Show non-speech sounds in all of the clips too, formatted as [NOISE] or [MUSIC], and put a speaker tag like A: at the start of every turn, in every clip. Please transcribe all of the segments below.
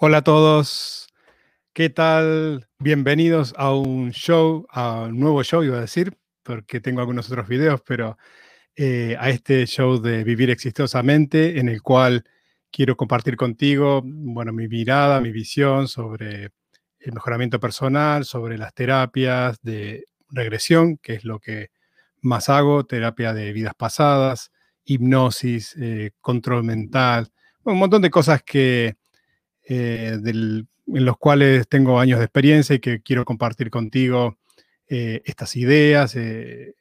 A: Hola a todos, ¿qué tal? Bienvenidos a un show, a un nuevo show, iba a decir, porque tengo algunos otros videos, pero eh, a este show de Vivir Exitosamente, en el cual quiero compartir contigo, bueno, mi mirada, mi visión sobre el mejoramiento personal, sobre las terapias de regresión, que es lo que más hago, terapia de vidas pasadas, hipnosis, eh, control mental, un montón de cosas que eh, en los cuales tengo años de experiencia y que quiero compartir contigo eh, estas ideas, eh,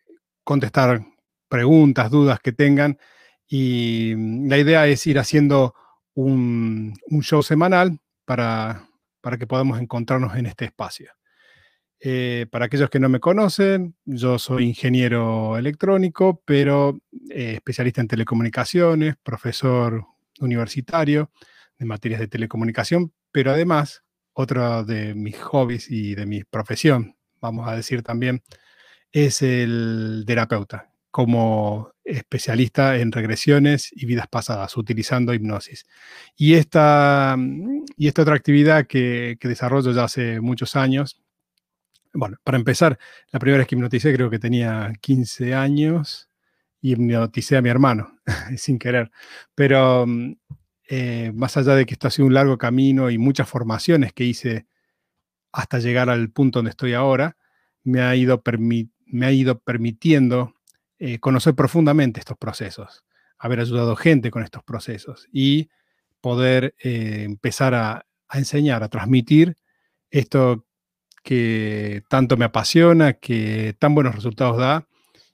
A: contestar preguntas, dudas que tengan. Y mm, la idea es ir haciendo un, show semanal para, para, que podamos encontrarnos en este espacio. para aquellos que no me conocen, yo soy ingeniero electrónico, pero especialista en telecomunicaciones, profesor universitario de materias de telecomunicación, pero además, otro de mis hobbies y de mi profesión, vamos a decir también, es el terapeuta, como especialista en regresiones y vidas pasadas, utilizando hipnosis. Y esta, y esta otra actividad que, que desarrollo ya hace muchos años, bueno, para empezar, la primera vez que hipnoticé creo que tenía 15 años y hipnoticé a mi hermano, [LAUGHS] sin querer. Pero eh, más allá de que esto ha sido un largo camino y muchas formaciones que hice hasta llegar al punto donde estoy ahora, me ha ido, permitiendo eh, conocer profundamente estos procesos, haber ayudado gente con estos procesos y poder eh, empezar a, a enseñar, a transmitir esto que tanto me apasiona, que tan buenos resultados da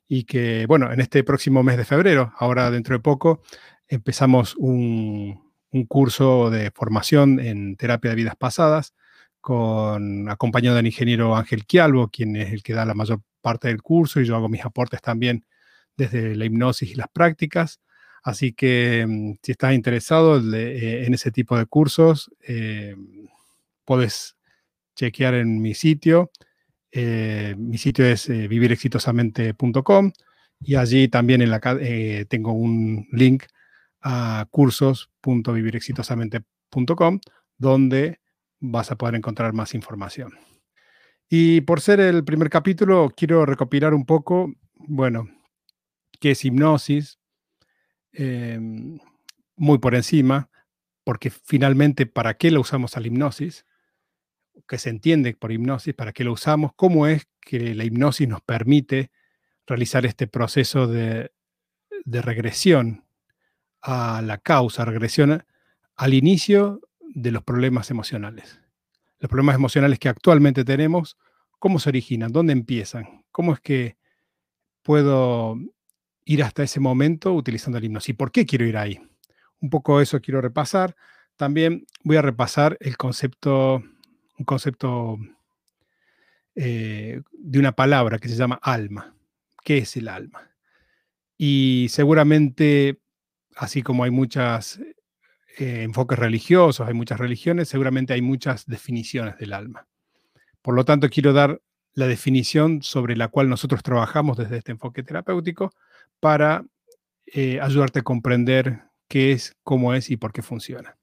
A: y que, bueno, en este próximo mes de febrero, ahora dentro de poco, empezamos un, un curso de formación en terapia de vidas pasadas, con, acompañado del ingeniero Ángel Quialvo, quien es el que da la mayor parte del curso, y yo hago mis aportes también desde la hipnosis y las prácticas. Así que mm, si estás interesado eh, en ese tipo de cursos, eh, puedes chequear en mi sitio. Eh, mi sitio es vivirexitosamente.com y allí también en la, tengo un link a cursos.vivirexitosamente.com, donde vas a poder encontrar más información. Y por ser el primer capítulo, quiero recopilar un poco, bueno, qué es hipnosis, em, muy por encima, porque finalmente, ¿para qué lo usamos a la hipnosis? ¿Qué se entiende por hipnosis? ¿Para qué lo usamos? ¿Cómo es que la hipnosis nos permite realizar este proceso de, de regresión a la causa, regresión al inicio de los problemas emocionales. Los problemas emocionales que actualmente tenemos, ¿cómo se originan? ¿Dónde empiezan? ¿Cómo es que puedo ir hasta ese momento utilizando el hipnosis? ¿Y por qué quiero ir ahí? Un poco eso quiero repasar. También voy a repasar el concepto, un concepto eh, de una palabra que se llama alma. ¿Qué es el alma? Y seguramente así como hay muchos eh, enfoques religiosos, hay muchas religiones, seguramente hay muchas definiciones del alma. Por lo tanto, quiero dar la definición sobre la cual nosotros trabajamos desde este enfoque terapéutico para eh, ayudarte a comprender qué es, cómo es y por qué funciona.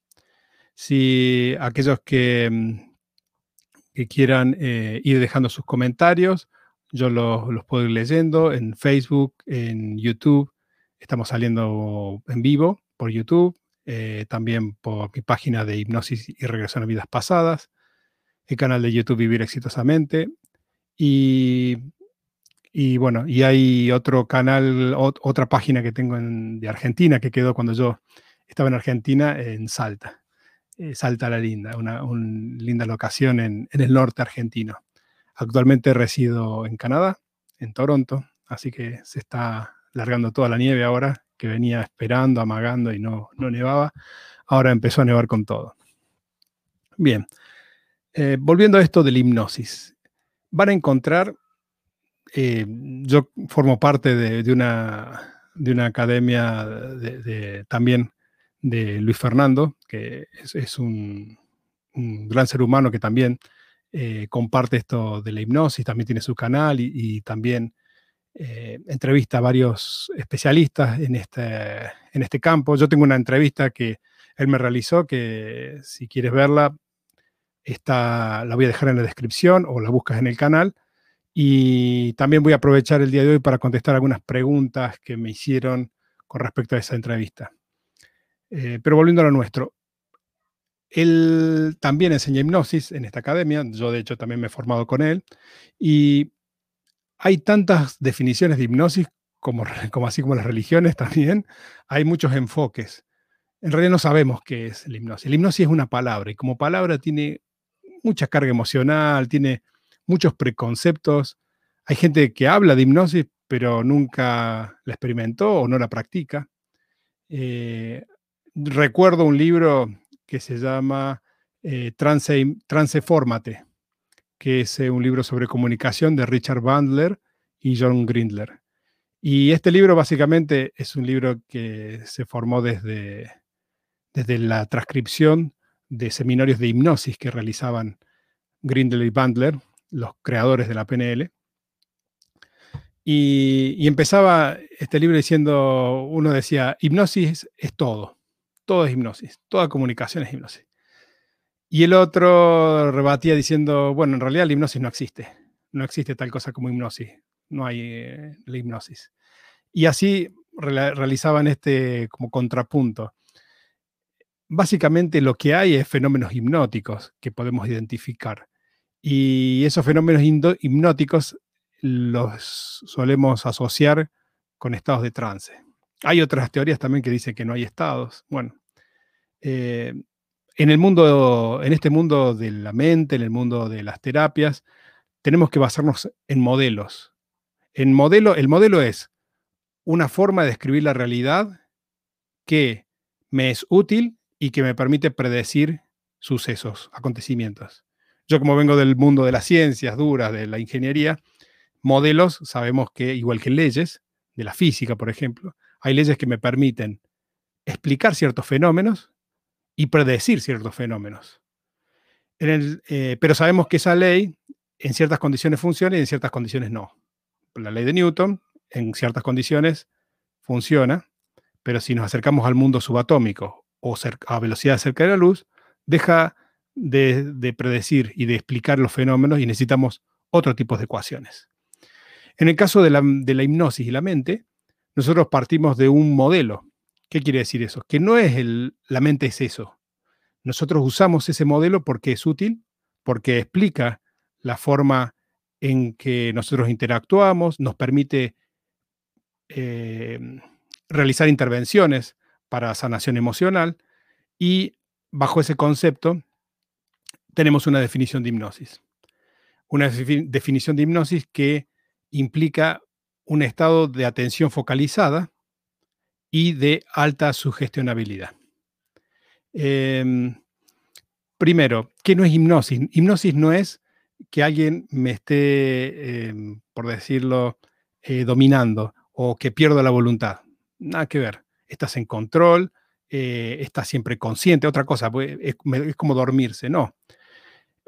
A: Si aquellos que, mm, quieran eh, ir dejando sus comentarios, yo los, los puedo ir leyendo en Facebook, en YouTube, Estamos saliendo en vivo por YouTube, eh, también por mi página de hipnosis y regresión a vidas pasadas, el canal de YouTube Vivir Exitosamente. Y, y bueno, y hay otro canal, otra página que tengo de Argentina que quedó cuando yo estaba en Argentina, en Salta. Eh, Salta la Linda, una, linda locación en, en el norte argentino. Actualmente resido en Canadá, en Toronto, así que se está largando toda la nieve ahora, que venía esperando, amagando y no, no nevaba. Ahora empezó a nevar con todo. Bien, eh, volviendo a esto de la hipnosis, van a encontrar, eh, yo formo parte de, una, de una academia de, también de Luis Fernando, que es, un, gran ser humano que también eh, comparte esto de la hipnosis, también tiene su canal y también eh, entrevista a varios especialistas en este, en este campo. Yo tengo una entrevista que él me realizó, que si quieres verla, está, la voy a dejar en la descripción o la buscas en el canal. Y también voy a aprovechar el día de hoy para contestar algunas preguntas que me hicieron con respecto a esa entrevista. Eh, pero volviendo a lo nuestro, él también enseña hipnosis en esta academia, yo de hecho también me he formado con él, y hay tantas definiciones de hipnosis [LAUGHS] como, así como las religiones también, hay muchos enfoques. En realidad no sabemos qué es la hipnosis. La hipnosis es una palabra y como palabra tiene mucha carga emocional, tiene muchos preconceptos. Hay gente que habla de hipnosis, pero nunca la experimentó o no la practica. Eh, recuerdo un libro que se llama eh, Trance, que es eh, un libro sobre comunicación de Richard Bandler y John Grindler. Y este libro básicamente es un libro que se formó desde, desde la transcripción de seminarios de hipnosis que realizaban Grindler y Bandler, los creadores de la PNL. Y, empezaba este libro diciendo, uno decía, hipnosis es todo, todo es hipnosis, toda comunicación es hipnosis. Y el otro rebatía diciendo, bueno, en realidad la hipnosis no existe, no existe tal cosa como hipnosis, no hay eh, la hipnosis. Y así realizaban este como contrapunto. Básicamente lo que hay es fenómenos hipnóticos que podemos identificar. Y esos fenómenos hipnóticos los solemos asociar con estados de trance. Hay otras teorías también que dicen que no hay estados. Bueno, eh, en el mundo, en este mundo de la mente, en el mundo de las terapias, tenemos que basarnos en modelos. En modelo, el modelo es una forma de describir la realidad que me es útil y que me permite predecir sucesos, acontecimientos. Yo como vengo del mundo de las ciencias duras, de la ingeniería, modelos, sabemos que, igual que leyes, de la física, por ejemplo, hay leyes que me permiten explicar ciertos fenómenos y predecir ciertos fenómenos. Eh, pero sabemos que esa ley en ciertas condiciones funciona y en ciertas condiciones no. La ley de Newton, en ciertas condiciones, funciona, pero si nos acercamos al mundo subatómico o a velocidad cerca de la luz, deja de, predecir y de explicar los fenómenos y necesitamos otro tipo de ecuaciones. En el caso de la, hipnosis y la mente, nosotros partimos de un modelo. ¿Qué quiere decir eso? Que no es el, la mente es eso. Nosotros usamos ese modelo porque es útil, porque explica la forma en que nosotros interactuamos, nos permite eh, realizar intervenciones para sanación emocional y bajo ese concepto tenemos una definición de hipnosis. Una definición de hipnosis que implica un estado de atención focalizada y de alta sugestionabilidad. Em, primero, ¿qué no es hipnosis? Hipnosis no es que alguien me esté, em, por decirlo, eh, dominando o que pierdo la voluntad. Nada que ver. Estás en control, eh, estás siempre consciente. Otra cosa, pues, es como dormirse. No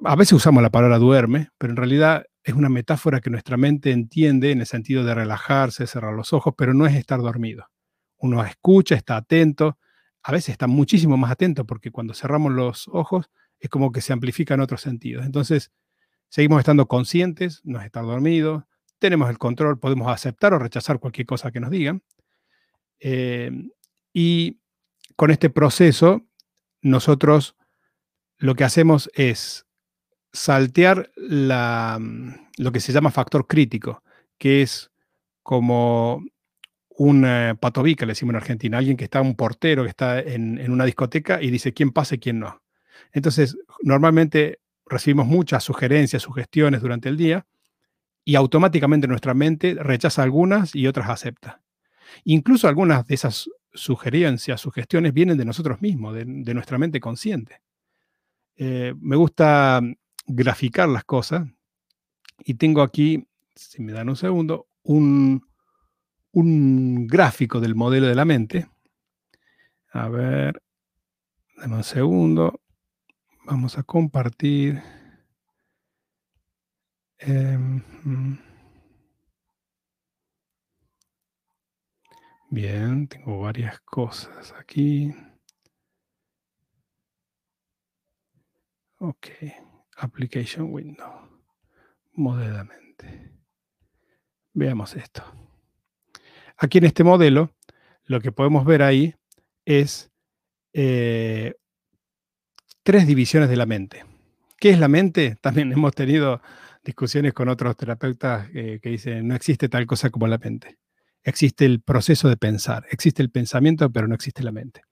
A: a veces usamos la palabra duerme, pero en realidad es una metáfora que nuestra mente entiende en el sentido de relajarse, cerrar los ojos, pero no es estar dormido. Uno escucha, está atento, a veces está muchísimo más atento porque cuando cerramos los ojos es como que se amplifican otros sentidos. Entonces, seguimos estando conscientes, no es estar dormido, tenemos el control, podemos aceptar o rechazar cualquier cosa que nos digan. Eh, y con este proceso, nosotros lo que hacemos es saltear la, lo que se llama factor crítico, que es como un eh, patobica, le decimos en Argentina, alguien que está, un portero que está en, una discoteca y dice quién pasa y quién no. Entonces, normalmente recibimos muchas sugerencias, sugestiones durante el día y automáticamente nuestra mente rechaza algunas y otras acepta. Incluso algunas de esas sugerencias, sugestiones vienen de nosotros mismos, de, nuestra mente consciente. Eh, me gusta graficar las cosas. Y tengo aquí, si me dan un segundo, un, un gráfico del modelo de la mente. A ver, dame un segundo. Vamos a compartir. Em, bien, tengo varias cosas aquí. Ok, application window, moderadamente. Veamos esto. Aquí en este modelo, lo que podemos ver ahí es eh, tres divisiones de la mente. ¿Qué es la mente? [LAUGHS] También hemos tenido discusiones con otros terapeutas eh, que dicen, no existe tal cosa como la mente. Existe el proceso de pensar, existe el pensamiento, pero no existe la mente.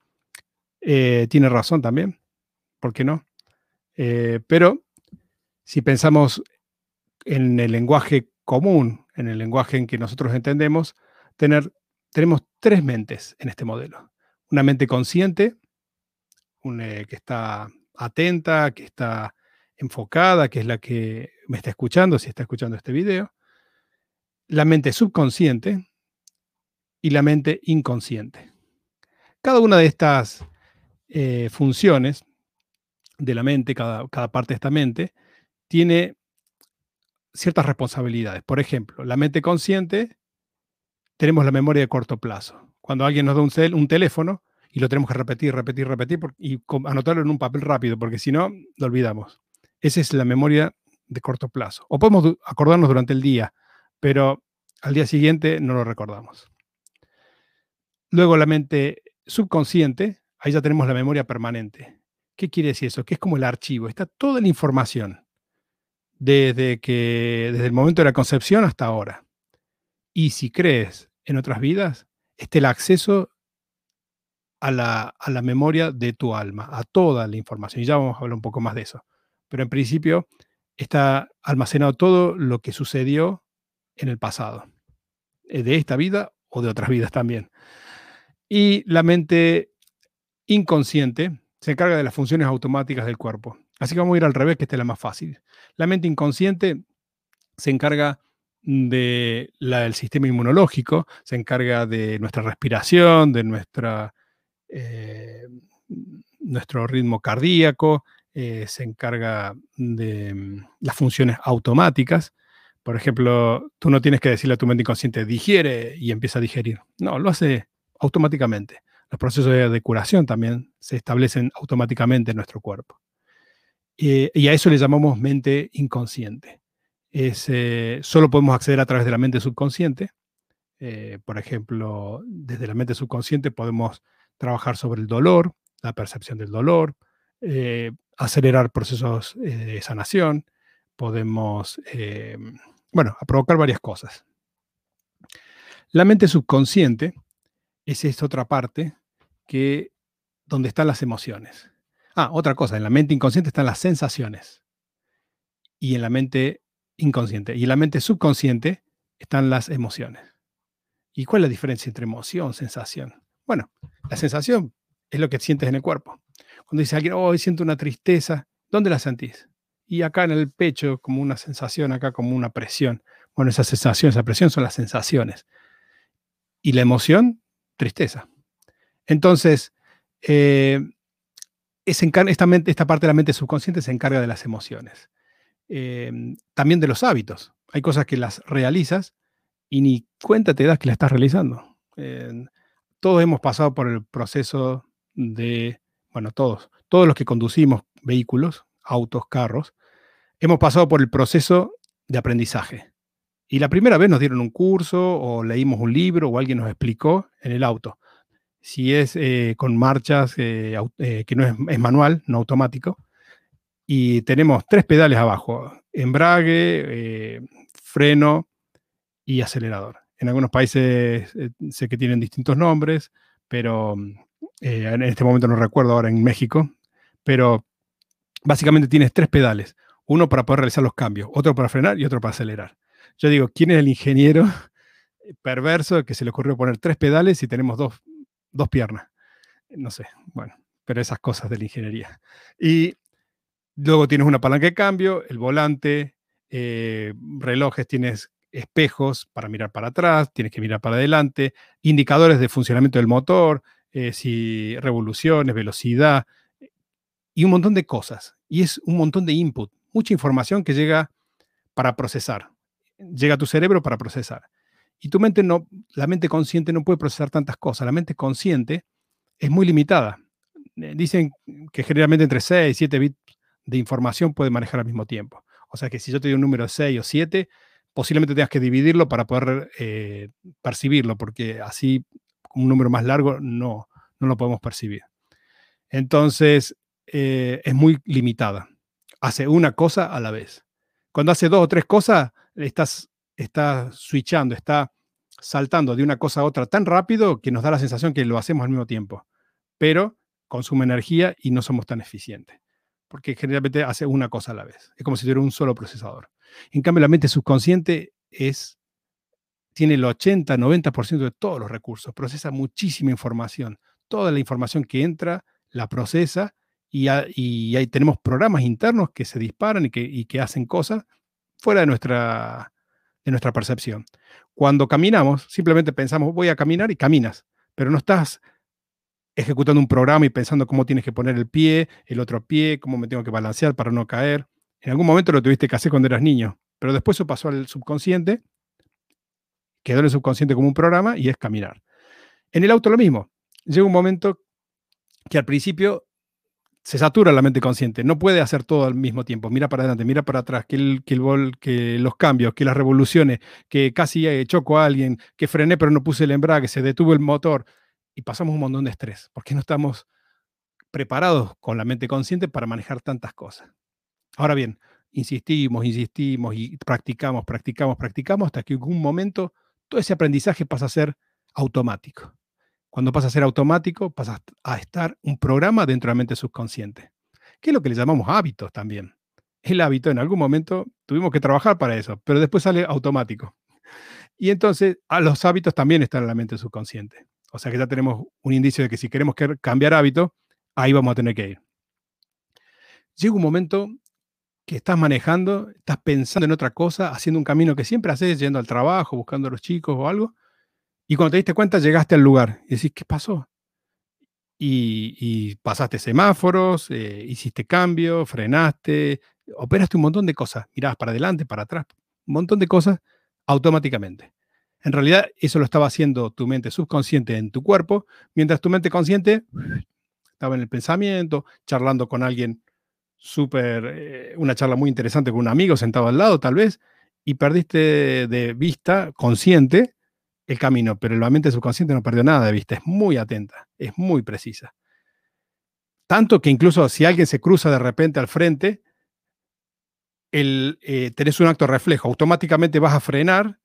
A: Eh, tiene razón también, ¿por qué no? Pero si pensamos en el lenguaje común, en el lenguaje en que nosotros entendemos, tenemos tres mentes en este modelo. Una mente consciente, que está atenta, que está enfocada, que es la que me está escuchando, si está escuchando este video, la mente subconsciente y la mente inconsciente. Cada una de estas eh, funciones de la mente, cada parte de esta mente, tiene ciertas responsabilidades. Por ejemplo, la mente consciente, tenemos la memoria de corto plazo. Cuando alguien nos da un, un teléfono y lo tenemos que repetir, repetir, repetir y anotarlo en un papel rápido, porque si no, lo olvidamos. Esa es la memoria de corto plazo. O podemos acordarnos durante el día, pero al día siguiente no lo recordamos. Luego la mente subconsciente, ahí ya tenemos la memoria permanente. ¿Qué quiere decir eso? Que es como el archivo, está toda la información desde, que, desde el momento de la concepción hasta ahora. Y si crees en otras vidas, está el acceso a la, a la memoria de tu alma, a toda la información. Y ya vamos a hablar un poco más de eso pero en principio está almacenado todo lo que sucedió en el pasado, eh, de esta vida o de otras vidas también. Y la mente inconsciente se encarga de las funciones automáticas del cuerpo. Así que vamos a ir al revés, que esta es la más fácil. La mente inconsciente se encarga del sistema inmunológico, se encarga de nuestra respiración, de nuestra, eh, nuestro ritmo cardíaco, eh, se encarga de mm, las funciones automáticas. Por ejemplo, tú no tienes que decirle a tu mente inconsciente, digiere y empieza a digerir. No, lo hace automáticamente. Los procesos de, curación también se establecen automáticamente en nuestro cuerpo. Eh, y a eso le llamamos mente inconsciente. Eh, solo podemos acceder a través de la mente subconsciente. por ejemplo, desde la mente subconsciente podemos trabajar sobre el dolor, la percepción del dolor, acelerar procesos eh, de sanación, podemos, eh, bueno, a provocar varias cosas. La mente subconsciente es esta otra parte que, donde están las emociones. Ah, otra cosa, en la mente inconsciente están las sensaciones y en la mente inconsciente. Y en la mente subconsciente están las emociones. ¿Y cuál es la diferencia entre emoción, sensación? Bueno, la sensación es lo que sientes en el cuerpo. Cuando dice alguien, oh, siento una tristeza, ¿dónde la sentís? Y acá en el pecho, como una sensación, acá como una presión. Bueno, esa sensación, esa presión son las sensaciones. Y la emoción, tristeza. Entonces, eh, esta, esta, parte de la mente subconsciente se encarga de las emociones. Eh, también de los hábitos. Hay cosas que las realizas y ni cuenta te das que las estás realizando. Eh, todos hemos pasado por el proceso de bueno, todos, todos los que conducimos vehículos, autos, carros, hemos pasado por el proceso de aprendizaje. Y la primera vez nos dieron un curso o leímos un libro o alguien nos explicó en el auto. Si es eh, con marchas eh, eh, que no es, manual, no automático, y tenemos tres pedales abajo, embrague, freno y acelerador. En algunos países sé que tienen distintos nombres, pero eh, en este momento no recuerdo ahora en México, pero básicamente tienes tres pedales, uno para poder realizar los cambios, otro para frenar y otro para acelerar. Yo digo, ¿quién es el ingeniero [LAUGHS] perverso que se le ocurrió poner tres pedales y tenemos dos, dos piernas? No sé, bueno, pero esas cosas de la ingeniería. Y luego tienes una palanca de cambio, el volante, eh, relojes, tienes espejos para mirar para atrás, tienes que mirar para adelante, indicadores de funcionamiento del motor, eh, si revoluciones, velocidad y un montón de cosas. Y es un montón de input, mucha información que llega para procesar. Llega a tu cerebro para procesar. Y tu mente no, la mente consciente no puede procesar tantas cosas. La mente consciente es muy limitada. Eh, dicen que generalmente entre 6 y 7 bits de información puede manejar al mismo tiempo. O sea que si yo te doy un número 6 o 7, posiblemente tengas que dividirlo para poder eh, percibirlo, porque así un número más largo no, no lo podemos percibir. Entonces, eh, es muy limitada. Hace una cosa a la vez. Cuando hace dos o tres cosas, estás, está switchando, está saltando de una cosa a otra tan rápido que nos da la sensación que lo hacemos al mismo tiempo. Pero consume energía y no somos tan eficientes. Porque generalmente hace una cosa a la vez. Es como si tuviera un solo procesador. En cambio, la mente subconsciente es, tiene el 80-90% de todos los recursos. Procesa muchísima información. Toda la información que entra la procesa y, ahí tenemos programas internos que se disparan y que, y que hacen cosas fuera de nuestra, de nuestra percepción. Cuando caminamos, simplemente pensamos, voy a caminar y caminas, pero no estás ejecutando un programa y pensando cómo tienes que poner el pie, el otro pie, cómo me tengo que balancear para no caer. En algún momento lo tuviste que hacer cuando eras niño, pero después eso pasó al subconsciente, quedó en el subconsciente como un programa y es caminar. En el auto lo mismo. Llega un momento que al principio se satura la mente consciente, no puede hacer todo al mismo tiempo, mira para adelante, mira para atrás, que, el, que, el los cambios, que las revoluciones, que casi eh, choco a alguien, que frené pero no puse el embrague, se detuvo el motor y pasamos un montón de estrés, porque no estamos preparados con la mente consciente para manejar tantas cosas. Ahora bien, insistimos, insistimos y practicamos, practicamos, practicamos hasta que en algún momento todo ese aprendizaje pasa a ser automático. Cuando pasa a ser automático, pasa a estar un programa dentro de la mente subconsciente, que es lo que le llamamos hábitos también. El hábito en algún momento tuvimos que trabajar para eso, pero después sale automático. Y entonces a los hábitos también están en la mente subconsciente. O sea que ya tenemos un indicio de que si queremos cambiar hábito, ahí vamos a tener que ir. Llega un momento que estás manejando, estás pensando en otra cosa, haciendo un camino que siempre haces, yendo al trabajo, buscando a los chicos o algo, y cuando te diste cuenta, llegaste al lugar y decís, ¿qué pasó? Y, pasaste semáforos, eh, hiciste cambio, frenaste, operaste un montón de cosas. Mirabas para adelante, para atrás, un montón de cosas automáticamente. En realidad, eso lo estaba haciendo tu mente subconsciente en tu cuerpo, mientras tu mente consciente estaba en el pensamiento, charlando con alguien súper, eh, una charla muy interesante con un amigo sentado al lado, tal vez, y perdiste de vista consciente el camino, pero la mente subconsciente no perdió nada de vista, es muy atenta, es muy precisa. Tanto que incluso si alguien se cruza de repente al frente, el, eh, tenés un acto reflejo, automáticamente vas a frenar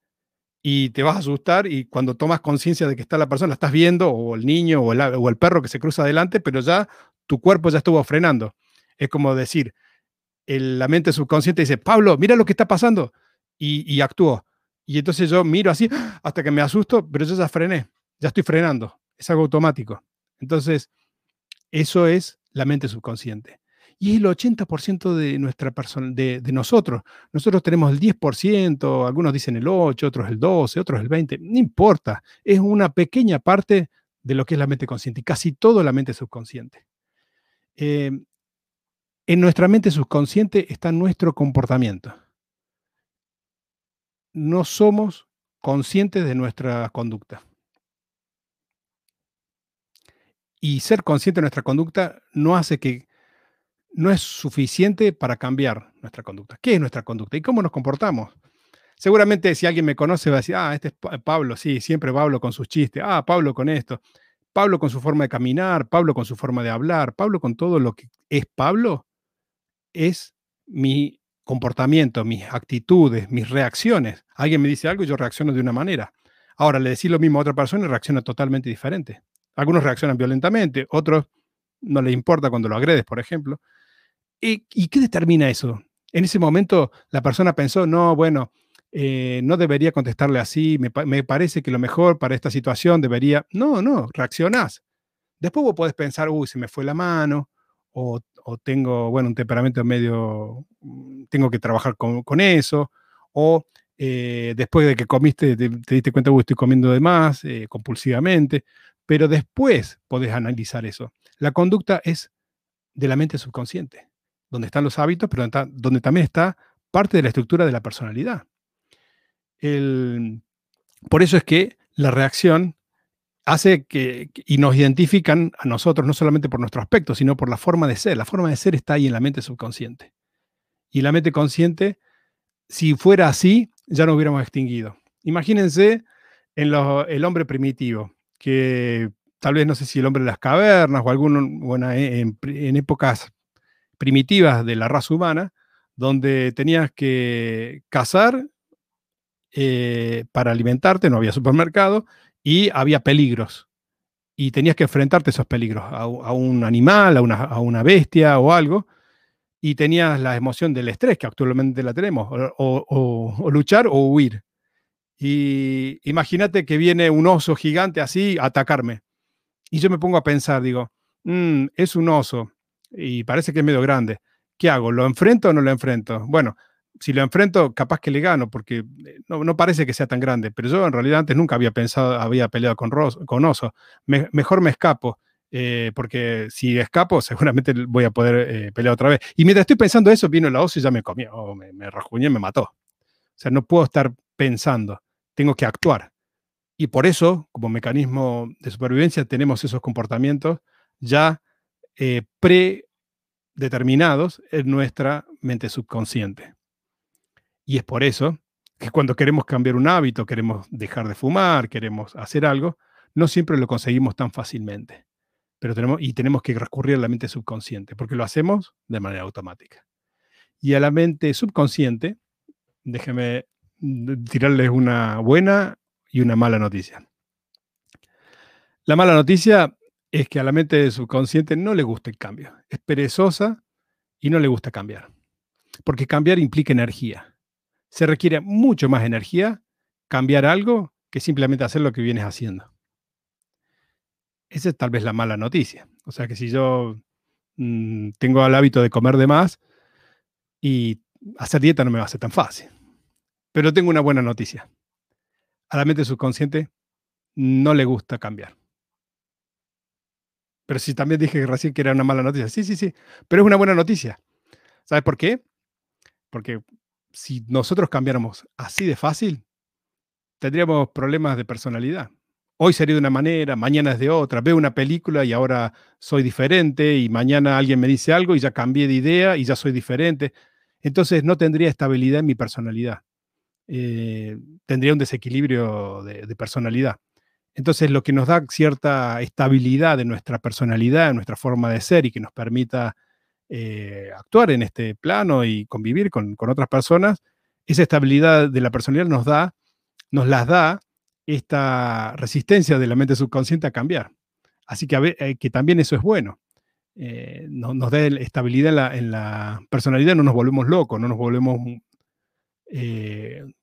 A: y te vas a asustar y cuando tomas conciencia de que está la persona, la estás viendo, o el niño o el, el perro que se cruza adelante, pero ya tu cuerpo ya estuvo frenando. Es como decir, la mente subconsciente dice, Pablo, mira lo que está pasando, y, y actuó. Y entonces yo miro así [GASPS] hasta que me asusto, pero yo ya frené, ya estoy frenando, es algo automático. Entonces, eso es la mente subconsciente. Y es el 80% de nuestra de, de, nosotros. Nosotros tenemos el 10%, algunos dicen el 8, otros el 12, otros el 20, no importa. Es una pequeña parte de lo que es la mente consciente casi todo la mente subconsciente. Eh, en nuestra mente subconsciente está nuestro comportamiento no somos conscientes de nuestra conducta. Y ser consciente de nuestra conducta no hace que, no es suficiente para cambiar nuestra conducta. ¿Qué es nuestra conducta y cómo nos comportamos? Seguramente si alguien me conoce va a decir, ah, este es Pablo, sí, siempre Pablo con sus chistes, ah, Pablo con esto, Pablo con su forma de caminar, Pablo con su forma de hablar, Pablo con todo lo que es Pablo, es mi comportamiento, mis actitudes, mis reacciones. Alguien me dice algo y yo reacciono de una manera. Ahora, le decís lo mismo a otra persona y reacciona totalmente diferente. Algunos reaccionan violentamente, otros no les importa cuando lo agredes, por ejemplo. ¿Y, qué determina eso? En ese momento la persona pensó, no, bueno, eh, no debería contestarle así, me, parece que lo mejor para esta situación debería... No, no, reaccionás. Después vos podés pensar, uy, se me fue la mano, o, tengo, bueno, un temperamento medio, mm, tengo que trabajar con, eso, o eh, después de que comiste te, diste cuenta, que estoy comiendo de más eh, compulsivamente, pero después podés analizar eso. La conducta es de la mente subconsciente, donde están los hábitos, pero donde también está parte de la estructura de la personalidad. por eso es que la reacción hace que, y nos identifican a nosotros no solamente por nuestro aspecto, sino por la forma de ser. La forma de ser está ahí en la mente subconsciente. Y la mente consciente, si fuera así, ya nos hubiéramos extinguido. Imagínense en el hombre primitivo, que tal vez no sé si el hombre de las cavernas o algún, bueno, en, épocas primitivas de la raza humana, donde tenías que cazar eh, para alimentarte, no había supermercado, y había peligros. Y tenías que enfrentarte a esos peligros, a, un animal, a una, bestia o algo, y tenías la emoción del estrés, que actualmente la tenemos, o, luchar o huir. Y imagínate que viene un oso gigante así a atacarme. Y yo me pongo a pensar, digo, mm, es un oso y parece que es medio grande. ¿Qué hago? ¿Lo enfrento o no lo enfrento? Bueno, si lo enfrento, capaz que le gano, porque eh, no, parece que sea tan grande, pero yo en realidad antes nunca había pensado, había peleado con, con oso. mejor me escapo, eh, porque si escapo, [LAUGHS] seguramente voy a poder eh, pelear otra vez. Y mientras estoy pensando eso, vino el oso y ya me comió, me, me rajuñó y me mató. O sea, no puedo estar pensando, tengo que actuar. Y por eso, como mecanismo de supervivencia, tenemos esos comportamientos ya predeterminados en nuestra mente subconsciente. Y es por eso que cuando queremos cambiar un hábito, queremos dejar de fumar, queremos hacer algo, no siempre lo conseguimos tan fácilmente. Pero tenemos, y tenemos que recurrir a la mente subconsciente, porque lo hacemos de manera automática. Y a la mente subconsciente, déjeme tirarles una buena y una mala noticia. La mala noticia es que a la mente subconsciente no le gusta el cambio. Es perezosa y no le gusta cambiar. Porque cambiar implica energía se requiere mucho más energía cambiar algo que simplemente hacer lo que vienes haciendo. Esa es tal vez la mala noticia. O sea que si yo mm, tengo el hábito de comer de más y hacer dieta no me va a ser tan fácil. Pero tengo una buena noticia. A la mente subconsciente no le gusta cambiar. Pero si también dije recién que era una mala noticia. Sí, sí, sí. Pero es una buena noticia. ¿Sabes por qué? Porque si nosotros cambiáramos así de fácil, tendríamos problemas de personalidad. Hoy sería de una manera, mañana es de otra. Veo una película y ahora soy diferente y mañana alguien me dice algo y ya cambié de idea y ya soy diferente. Entonces no tendría estabilidad en mi personalidad. Eh, tendría un desequilibrio de, personalidad. Entonces lo que nos da cierta estabilidad en nuestra personalidad, en nuestra forma de ser y que nos permita eh, actuar en este plano y convivir con, otras personas, esa estabilidad de la personalidad nos da, nos las da esta resistencia de la mente subconsciente a cambiar. Así que, eh, que también eso es bueno. Eh, nos da estabilidad en la, personalidad, no nos volvemos locos, no nos volvemos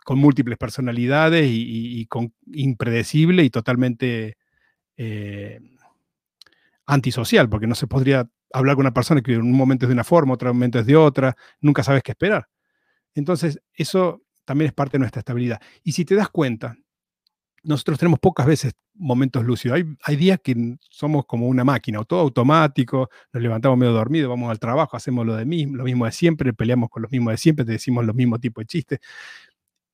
A: con múltiples personalidades y, con impredecible y totalmente antisocial, porque no se podría hablar con una persona que en un momento es de una forma, otro momento es de otra, nunca sabes qué esperar. Entonces, eso también es parte de nuestra estabilidad. Y si te das cuenta, nosotros tenemos pocas veces momentos lúcidos. Hay, días que somos como una máquina, todo automático, nos levantamos medio dormidos, vamos al trabajo, hacemos lo, de mismo, lo mismo de siempre, peleamos con los mismos de siempre, te decimos los mismos tipos de chistes.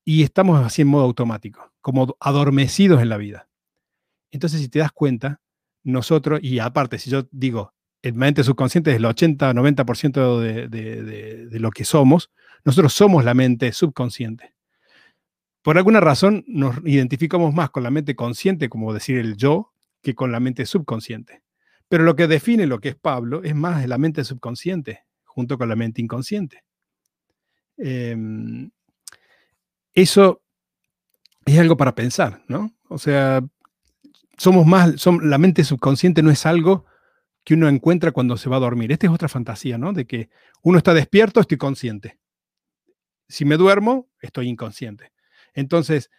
A: Y estamos así en modo automático, como adormecidos en la vida. Entonces, si te das cuenta, nosotros, y aparte, si yo digo, el mente subconsciente es el 80-90% de, de, lo que somos, nosotros somos la mente subconsciente. Por alguna razón nos identificamos más con la mente consciente, como decir el yo, que con la mente subconsciente. Pero lo que define lo que es Pablo es más la mente subconsciente, junto con la mente inconsciente. Em, eso es algo para pensar, ¿no? O sea, somos más, la mente subconsciente no es algo que uno encuentra cuando se va a dormir. Esta es otra fantasía, ¿no? De que uno está despierto, estoy consciente. Si me duermo, estoy inconsciente. Entonces,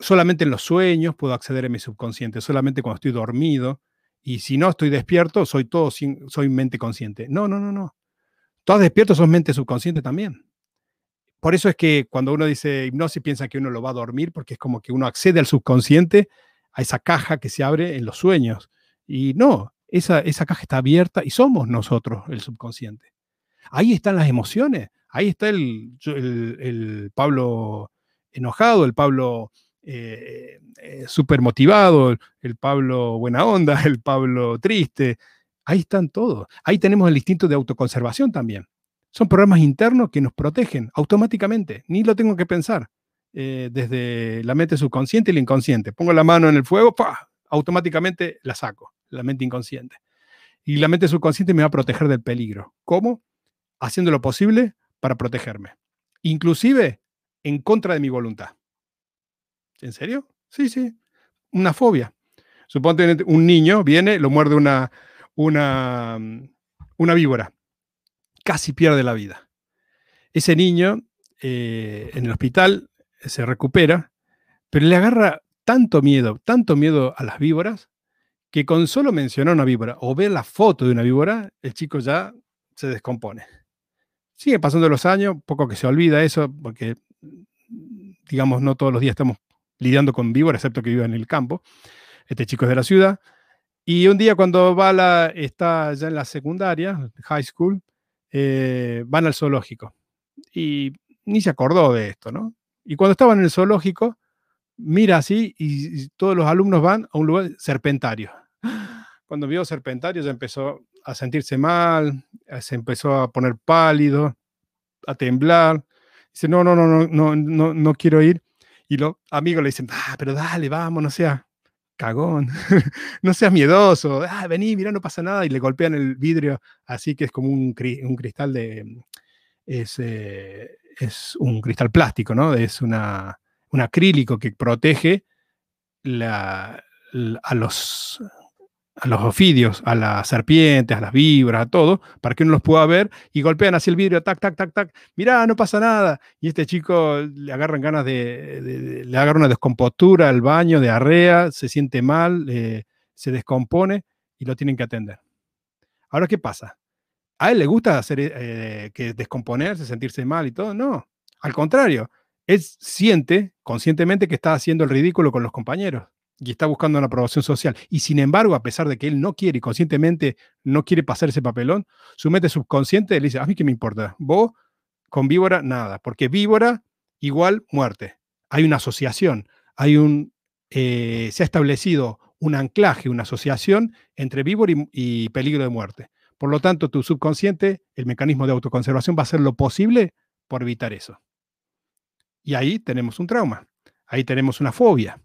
A: solamente en los sueños puedo acceder a mi subconsciente, solamente cuando estoy dormido. Y si no estoy despierto, soy todo, soy mente consciente. No, no, no, no. Todos despiertos son mente subconsciente también. Por eso es que cuando uno dice hipnosis piensa que uno lo va a dormir, porque es como que uno accede al subconsciente, a esa caja que se abre en los sueños. Y no, esa, caja está abierta y somos nosotros el subconsciente. Ahí están las emociones, ahí está el, el, Pablo enojado, el Pablo eh, eh, súper motivado, el Pablo buena onda, [LAUGHS] el Pablo triste. Ahí están todos. Ahí tenemos el instinto de autoconservación también. Son programas internos que nos protegen automáticamente, ni lo tengo que pensar. Eh, desde la mente subconsciente y la inconsciente. Pongo la mano en el fuego, automáticamente la saco, la mente inconsciente. Y la mente subconsciente me va a proteger del peligro. ¿Cómo? Haciendo lo posible para protegerme. Inclusive en contra de mi voluntad. ¿En serio? Sí, sí. Una fobia. Suponte un niño viene, lo muerde una, una, una víbora. Casi pierde la vida. Ese niño eh, en el hospital se recupera, pero le agarra tanto miedo, tanto miedo a las víboras, que con solo mencionar una víbora o ver la foto de una víbora, el chico ya se descompone. Sigue pasando los años, poco que se olvida eso, porque, digamos, no todos los días estamos lidiando con víboras, excepto que vive en el campo. Este chico es de la ciudad. Y un día cuando va la, está ya en la secundaria, high school, eh, van al zoológico. Y ni se acordó de esto, ¿no? Y cuando estaba en el zoológico, mira así y, todos los alumnos van a un lugar serpentario. Cuando vio serpentario ya empezó a sentirse mal, se empezó a poner pálido, a temblar. Dice, no, no, no, no, no, no, no quiero ir. Y los amigos le dicen, ah, pero dale, vamos, no seas cagón, [LAUGHS] no seas miedoso, ah, vení, mira, no pasa nada. Y le golpean el vidrio, así que es como un, un cristal de, es, es un cristal plástico, ¿no? Es una, un acrílico que protege a, los, a los ofidios, a las serpientes, a las víboras, a todo, para que uno los pueda ver y golpean así el vidrio, tac, tac, tac, tac, mirá, no pasa nada. Y este chico le agarran ganas de, le agarra una descompostura al baño, de arrea, se siente mal, eh, se descompone y lo tienen que atender. Ahora, ¿qué pasa? ¿A él le gusta hacer eh, que descomponerse, sentirse mal y todo? No, al contrario, él siente conscientemente que está haciendo el ridículo con los compañeros y está buscando una aprobación social. Y sin embargo, a pesar de que él no quiere y conscientemente no quiere pasar ese papelón, su mente subconsciente le dice, a mí qué me importa, vos con víbora, nada, porque víbora igual muerte. Hay una asociación, hay un, eh, se ha establecido un anclaje, una asociación entre víbora y peligro de muerte. Por lo tanto, tu subconsciente, el mecanismo de autoconservación va a hacer lo posible por evitar eso. Y ahí tenemos un trauma, ahí tenemos una fobia.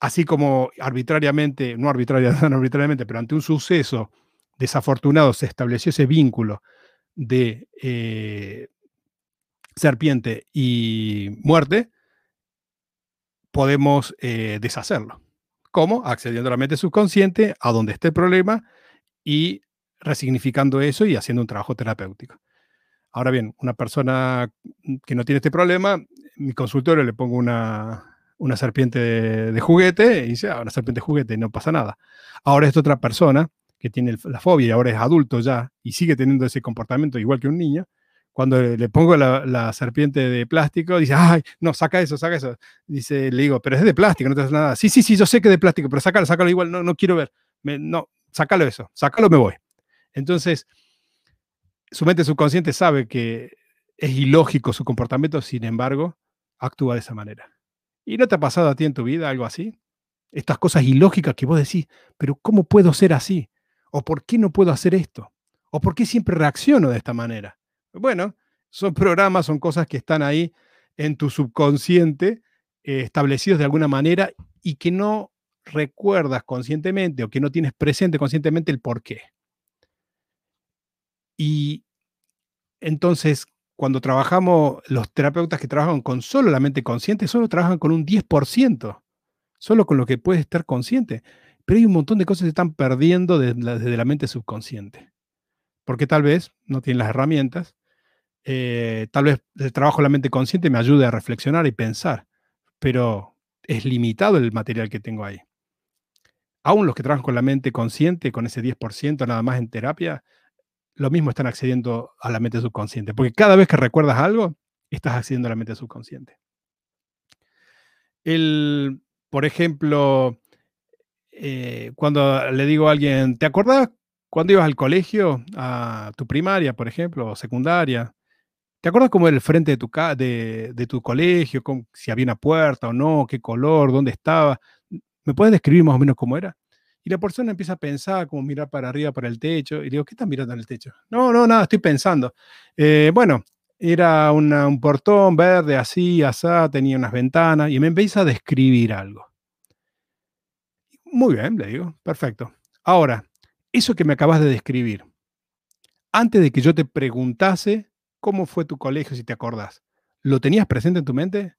A: Así como arbitrariamente, no arbitrariamente, [LAUGHS] arbitrariamente, pero ante un suceso desafortunado se estableció ese vínculo de eh, serpiente y muerte, podemos eh, deshacerlo. ¿Cómo? Accediendo a la mente subconsciente, a donde esté el problema, y resignificando eso y haciendo un trabajo terapéutico. Ahora bien, una persona que no tiene este problema, mi consultorio le pongo una, serpiente de, juguete y dice, ah, una serpiente de juguete, no pasa nada. Ahora es otra persona que tiene la fobia y ahora es adulto ya y sigue teniendo ese comportamiento igual que un niño, cuando le, pongo la, serpiente de plástico, dice, ay, no, saca eso, saca eso. Dice, le digo, pero es de plástico, no te hace nada. Sí, sí, sí, yo sé que es de plástico, pero sácalo, sácalo igual, no, no quiero ver. no, sácalo eso, sácalo, me voy. Entonces, su mente subconsciente sabe que es ilógico su comportamiento, sin embargo, actúa de esa manera. ¿Y no te ha pasado a ti en tu vida algo así? Estas cosas ilógicas que vos decís, pero ¿cómo puedo ser así? ¿O por qué no puedo hacer esto? ¿O por qué siempre reacciono de esta manera? Bueno, son programas, son cosas que están ahí en tu subconsciente, eh, establecidos de alguna manera y que no recuerdas conscientemente o que no tienes presente conscientemente el por qué. Y entonces, cuando trabajamos, los terapeutas que trabajan con solo la mente consciente, solo trabajan con un 10%, solo con lo que puede estar consciente. Pero hay un montón de cosas que se están perdiendo desde la, mente subconsciente. Porque tal vez no tienen las herramientas, eh, tal vez el trabajo de la mente consciente me ayude a reflexionar y pensar, pero es limitado el material que tengo ahí aún los que trabajan con la mente consciente, con ese 10% nada más en terapia, lo mismo están accediendo a la mente subconsciente, porque cada vez que recuerdas algo, estás accediendo a la mente subconsciente. El, por ejemplo, eh, cuando le digo a alguien, ¿te acordás cuando ibas al colegio, a tu primaria, por ejemplo, o secundaria? ¿Te acuerdas cómo era el frente de tu, de, tu colegio? si había una puerta o no, qué color, dónde estaba. ¿Me puedes describir más o menos cómo era? Y la persona empieza a pensar, como mirar para arriba, para el techo. Y digo, ¿qué estás mirando en el techo? No, no, nada, estoy pensando. Eh, bueno, era un portón verde, así, asá, tenía unas ventanas. Y me empieza a describir algo. Muy bien, le digo, perfecto. Ahora, eso que me acabas de describir, antes de que yo te preguntase cómo fue tu colegio, si te acordás, ¿lo tenías presente en tu mente?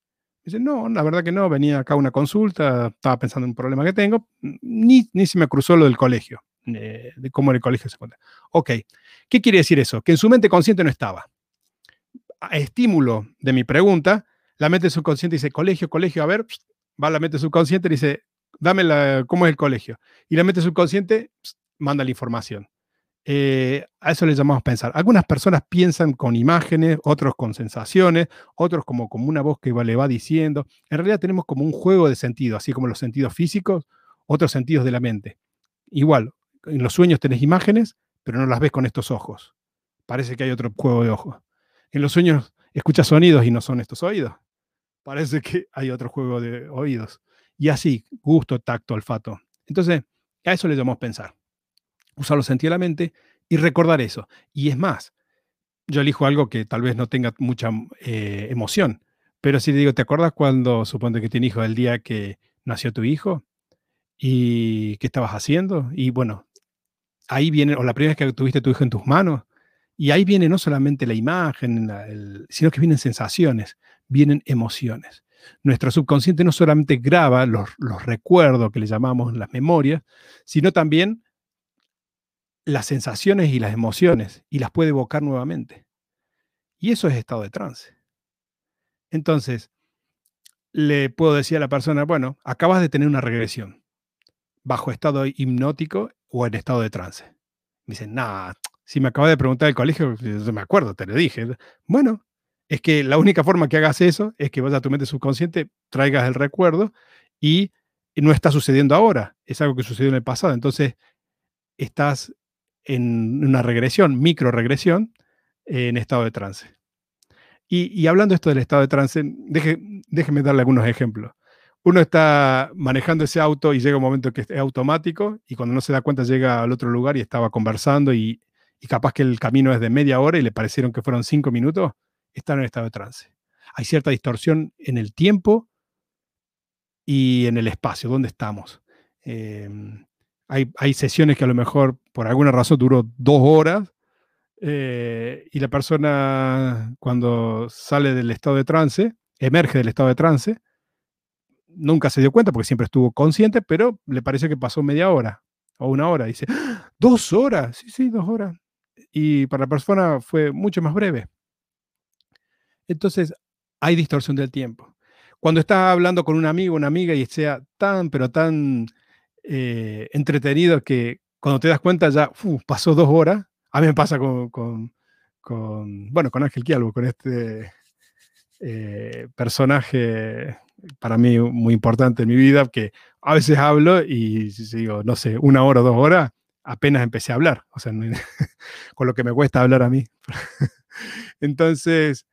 A: Dice, no, la verdad que no, venía acá a una consulta, estaba pensando en un problema que tengo, ni, ni se me cruzó lo del colegio, de cómo el colegio secundario. Ok, ¿qué quiere decir eso? Que en su mente consciente no estaba. A estímulo de mi pregunta, la mente subconsciente dice, colegio, colegio, a ver, va la mente subconsciente y dice, dame la, cómo es el colegio. Y la mente subconsciente manda la información. Eh, a eso le llamamos pensar. Algunas personas piensan con imágenes, otros con sensaciones, otros como, como una voz que le va diciendo. En realidad tenemos como un juego de sentidos, así como los sentidos físicos, otros sentidos de la mente. Igual, en los sueños tenés imágenes, pero no las ves con estos ojos. Parece que hay otro juego de ojos. En los sueños escuchas sonidos y no son estos oídos. Parece que hay otro juego de oídos. Y así, gusto, tacto, olfato. Entonces, a eso le llamamos pensar usar los y recordar eso. Y es más, yo elijo algo que tal vez no tenga mucha eh, emoción, pero si te digo, ¿te acuerdas cuando, suponte que tienes hijo, el día que nació tu hijo? ¿Y qué estabas haciendo? Y bueno, ahí viene, o la primera vez que tuviste tu hijo en tus manos, y ahí viene no solamente la imagen, sino que vienen sensaciones, vienen emociones. Nuestro subconsciente no solamente graba los, los recuerdos que le llamamos las memorias, sino también las sensaciones y las emociones y las puede evocar nuevamente. Y eso es estado de trance. Entonces, le puedo decir a la persona, bueno, acabas de tener una regresión bajo estado hipnótico o en estado de trance. Me dicen, nada, si me acabas de preguntar el colegio, me acuerdo, te lo dije. Bueno, es que la única forma que hagas eso es que vayas a tu mente subconsciente, traigas el recuerdo y no está sucediendo ahora, es algo que sucedió en el pasado. Entonces, estás en una regresión, micro regresión, en estado de trance. Y, hablando esto del estado de trance, déjeme darle algunos ejemplos. Uno está manejando ese auto y llega un momento que es automático y cuando no se da cuenta llega al otro lugar y estaba conversando y, y capaz que el camino es de media hora y le parecieron que fueron cinco minutos, está en estado de trance. Hay cierta distorsión en el tiempo y en el espacio, donde estamos. Em, hay, sesiones que a lo mejor por alguna razón duró dos horas eh, y la persona cuando sale del estado de trance, emerge del estado de trance, nunca se dio cuenta porque siempre estuvo consciente, pero le parece que pasó media hora o una hora. Dice, ¡Ah! dos horas, sí, sí, dos horas. Y para la persona fue mucho más breve. Entonces, hay distorsión del tiempo. Cuando estás hablando con un amigo, una amiga y sea tan, pero tan eh, entretenido que cuando te das cuenta ya pasó dos horas. A mí me pasa con, con, bueno, con Ángel Quialvo, con este eh, personaje para mí muy importante en mi vida, que a veces hablo y digo, no sé, una hora o dos horas, apenas empecé a hablar, o sea, [LAUGHS] con lo que me cuesta hablar a mí. [LAUGHS] Entonces,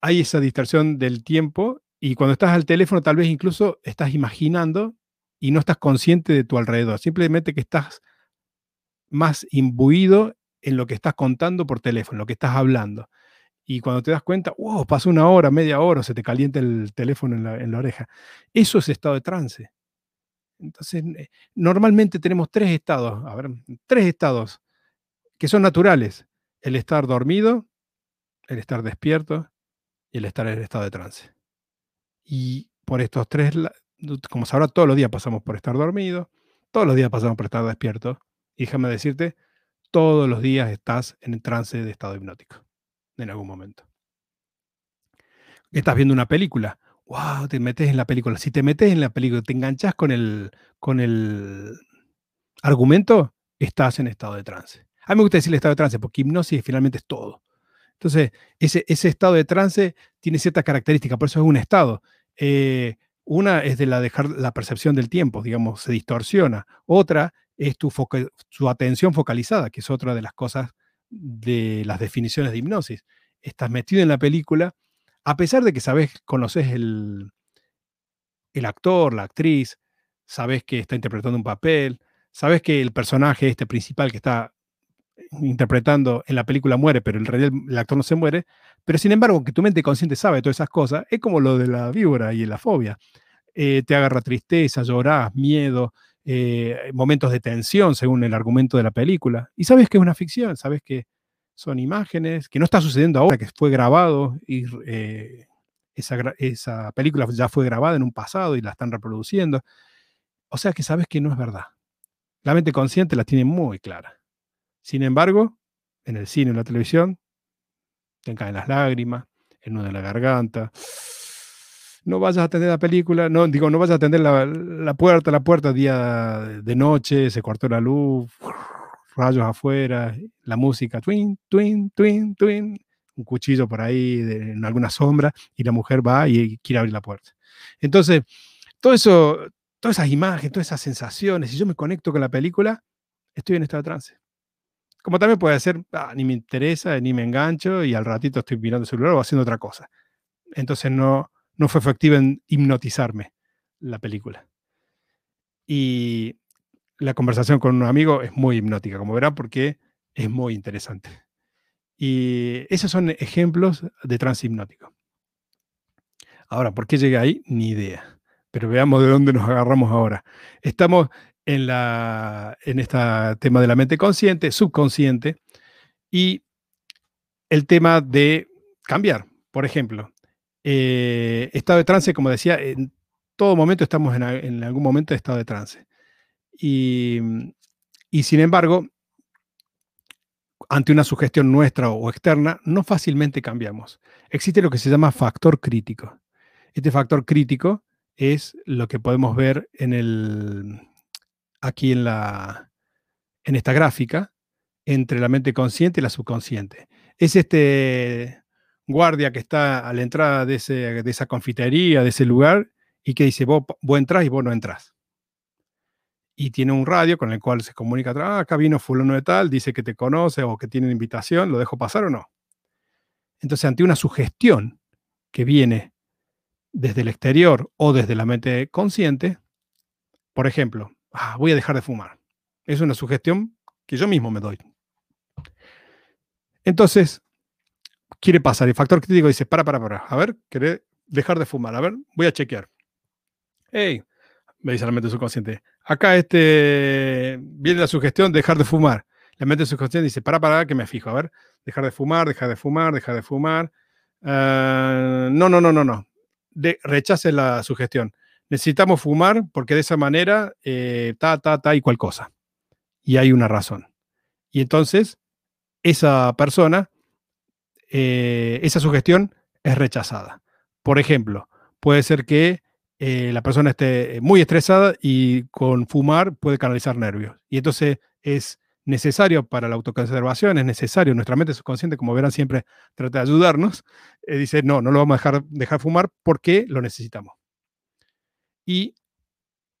A: hay esa distorsión del tiempo y cuando estás al teléfono tal vez incluso estás imaginando y no estás consciente de tu alrededor, simplemente que estás más imbuido en lo que estás contando por teléfono, lo que estás hablando. Y cuando te das cuenta, wow, pasó una hora, media hora, se te calienta el teléfono en la, oreja. Eso es estado de trance. Entonces, eh, normalmente tenemos tres estados, a ver, tres estados que son naturales. El estar dormido, el estar despierto y el estar en el estado de trance. Y por estos tres como sabrá, todos los días pasamos por estar dormido, todos los días pasamos por estar despierto. Y déjame decirte, todos los días estás en el trance de estado hipnótico, en algún momento. Estás viendo una película, wow, te metes en la película. Si te metes en la película, te enganchas con el, con el argumento, estás en estado de trance. A mí me gusta decir estado de trance porque hipnosis finalmente es todo. Entonces, ese, ese estado de trance tiene ciertas características, por eso es un estado. Eh, una es de la dejar la percepción del tiempo, digamos, se distorsiona. Otra es tu, su atención focalizada, que es otra de las cosas de las definiciones de hipnosis. estás metido en la película, a pesar de que sabes, conoces el, el actor, la actriz, sabes que está interpretando un papel, sabes que el personaje este principal que está interpretando en la película muere, pero en realidad el actor no se muere, pero sin embargo que tu mente consciente sabe todas esas cosas, es como lo de la víbora y la fobia. Eh, te agarra tristeza, llorás, miedo, eh, momentos de tensión según el argumento de la película. Y sabes que es una ficción, sabes que son imágenes, que no está sucediendo ahora, que fue grabado y eh, esa, esa película ya fue grabada en un pasado y la están reproduciendo. O sea que sabes que no es verdad. La mente consciente la tiene muy clara. Sin embargo, en el cine o en la televisión, te caen las lágrimas, el nudo de la garganta. No vayas a atender la película, no, digo, no vayas a atender la, puerta, la puerta día de noche, se cortó la luz, rayos afuera, la música, twin, twin, twin, twin, un cuchillo por ahí en alguna sombra y la mujer va y quiere abrir la puerta. Entonces, todo eso, todas esas imágenes, todas esas sensaciones, si yo me conecto con la película, estoy en estado de trance. Como también puede ser, ah, ni me interesa, ni me engancho y al ratito estoy mirando el celular o haciendo otra cosa. Entonces no, no fue efectiva en hipnotizarme la película. Y la conversación con un amigo es muy hipnótica, como verán, porque es muy interesante. Y esos son ejemplos de trance hipnótico. Ahora, ¿por qué llegué ahí? Ni idea. Pero veamos de dónde nos agarramos ahora. Estamos en, la, en este tema de la mente consciente, subconsciente, y el tema de cambiar. Por ejemplo, eh, estado de trance, como decía, en todo momento estamos en, algún momento de estado de trance. Y, y, sin embargo, ante una sugestión nuestra o externa, no fácilmente cambiamos. Existe lo que se llama factor crítico. Este factor crítico es lo que podemos ver en el, aquí en, la, en esta gráfica entre la mente consciente y la subconsciente. Es este guardia que está a la entrada de, esa confitería, de ese lugar, y que dice, vos, vos entrás y vos no entrás. Y tiene un radio con el cual se comunica, ah, acá vino fulano de tal, dice que te conoce o que tiene invitación, ¿lo dejo pasar o no? Entonces, ante una sugestión que viene desde el exterior o desde la mente consciente, por ejemplo, ah, voy a dejar de fumar. Es una sugestión que yo mismo me doy. Entonces, quiere pasar. El factor crítico dice, para, para, para. A ver, quiere dejar de fumar. A ver, voy a chequear. Hey, me dice la mente subconsciente. Acá este, viene la sugestión de dejar de fumar. La mente subconsciente dice, para, para, que me fijo. A ver, dejar de fumar, dejar de fumar, dejar de fumar. no, no, no, no, no. Rechace la sugestión necesitamos fumar porque de esa manera, eh, ta, ta, ta y cual cosa. Y hay una razón. Y entonces, esa persona, eh, esa sugestión es rechazada. Por ejemplo, puede ser que eh, la persona esté muy estresada y con fumar puede canalizar nervios. Y entonces es necesario para la autoconservación, es necesario, nuestra mente subconsciente, como verán, siempre trata de ayudarnos, dice, no, no lo vamos a dejar, dejar fumar porque lo necesitamos. Y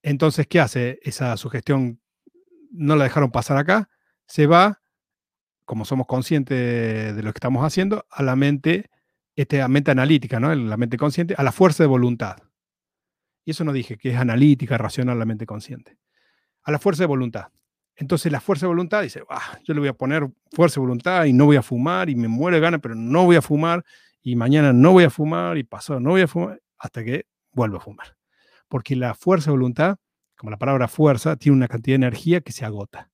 A: entonces, ¿qué hace esa sugestión? No la dejaron pasar acá, se va, como somos conscientes de lo que estamos haciendo, a la mente, este, mente analítica, ¿no? la mente consciente, a la fuerza de voluntad. Y eso no dije que es analítica, racional la mente consciente. A la fuerza de voluntad. Entonces la fuerza de voluntad dice, ah, yo le voy a poner fuerza de voluntad y no voy a fumar y me muere gana, pero no voy a fumar y mañana no voy a fumar y pasado no voy a fumar hasta que vuelvo a fumar porque la fuerza de voluntad, como la palabra fuerza, tiene una cantidad de energía que se agota.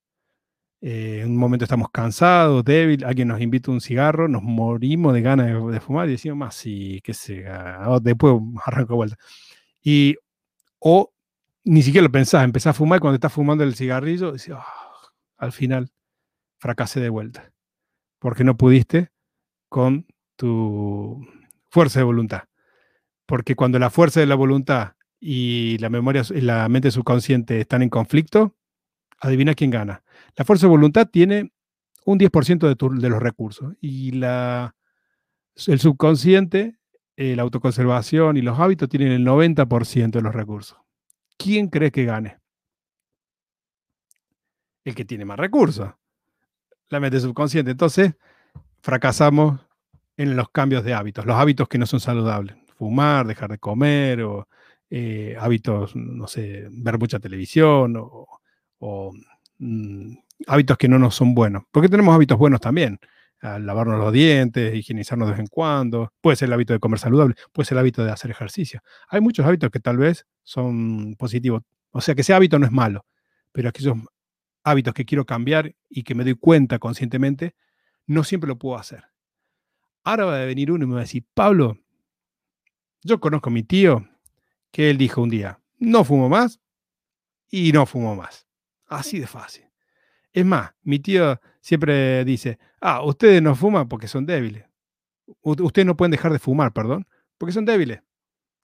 A: Eh, en un momento estamos cansados, débiles, alguien nos invita un cigarro, nos morimos de ganas de, fumar y decimos, más sí, que se después [LAUGHS] arranco de vuelta. Y, o ni siquiera lo pensás, empezás a fumar y cuando estás fumando el cigarrillo, decís, ah, al final fracasé de vuelta, porque no pudiste con tu fuerza de voluntad. Porque cuando la fuerza de la voluntad y la memoria y la mente subconsciente están en conflicto, adivina quién gana. La fuerza de voluntad tiene un 10% de, de, los recursos y la, el subconsciente, la autoconservación y los hábitos tienen el 90% de los recursos. ¿Quién cree que gane? El que tiene más recursos. La mente subconsciente. Entonces, fracasamos en los cambios de hábitos, los hábitos que no son saludables. Fumar, dejar de comer, o eh, hábitos, no sé, ver mucha televisión, o, mm, hábitos que no nos son buenos. Porque tenemos hábitos buenos también. lavarnos los dientes, higienizarnos de vez en cuando. Puede ser el hábito de comer saludable, puede ser el hábito de hacer ejercicio. Hay muchos hábitos que tal vez son positivos. O sea, que ese hábito no es malo, pero aquellos hábitos que quiero cambiar y que me doy cuenta conscientemente, no siempre lo puedo hacer. Ahora va a venir uno y me va a decir, Pablo, yo conozco a mi tío que él dijo un día, no fumo más y no fumo más. Así de fácil. Es más, mi tío siempre dice, ah, ustedes no fuman porque son débiles. ustedes no pueden dejar de fumar, perdón, porque son débiles.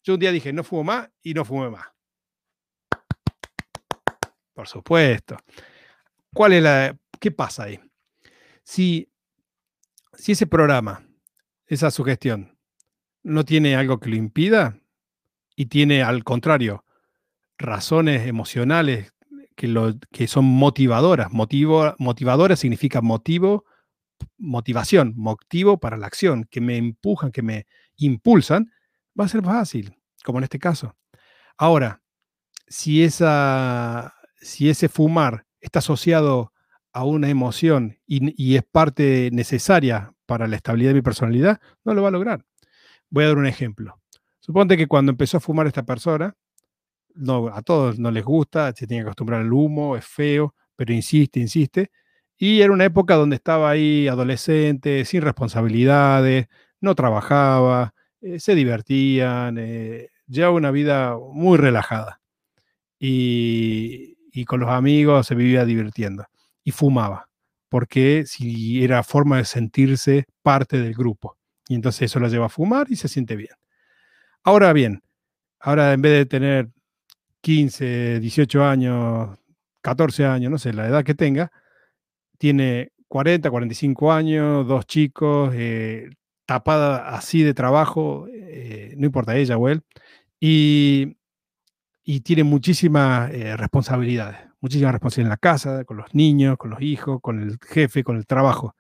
A: Yo un día dije, no fumo más y no fumé más. Por supuesto. ¿Cuál es la, ¿Qué pasa ahí? Si, si ese programa esa sugestión no tiene algo que lo impida y tiene al contrario razones emocionales que, lo, que son motivadoras. Motivo, motivadoras significa motivo, motivación, motivo para la acción, que me empujan, que me impulsan, va a ser fácil, como en este caso. Ahora, si, esa, si ese fumar está asociado a una emoción y es parte necesaria para la estabilidad de mi personalidad, no lo va a lograr. Voy a dar un ejemplo. Suponte que cuando empezó a fumar esta persona, no, a todos no les gusta, se tiene que acostumbrar al humo, es feo, pero insiste, insiste. Y era una época donde estaba ahí adolescente, sin responsabilidades, no trabajaba, eh, se divertían, eh, llevaba una vida muy relajada. Y, y con los amigos se vivía divirtiendo. Y fumaba porque si era forma de sentirse parte del grupo. Y entonces eso lo lleva a fumar y se siente bien. Ahora bien, ahora en vez de tener 15, 18 años, 14 años, no sé, la edad que tenga, tiene 40, 45 años, dos chicos, eh, tapada así de trabajo, eh, no importa ella o él, y, y tiene muchísimas eh, responsabilidades muchísima responsabilidad en la casa, con los niños, con los hijos, con el jefe, con el trabajo.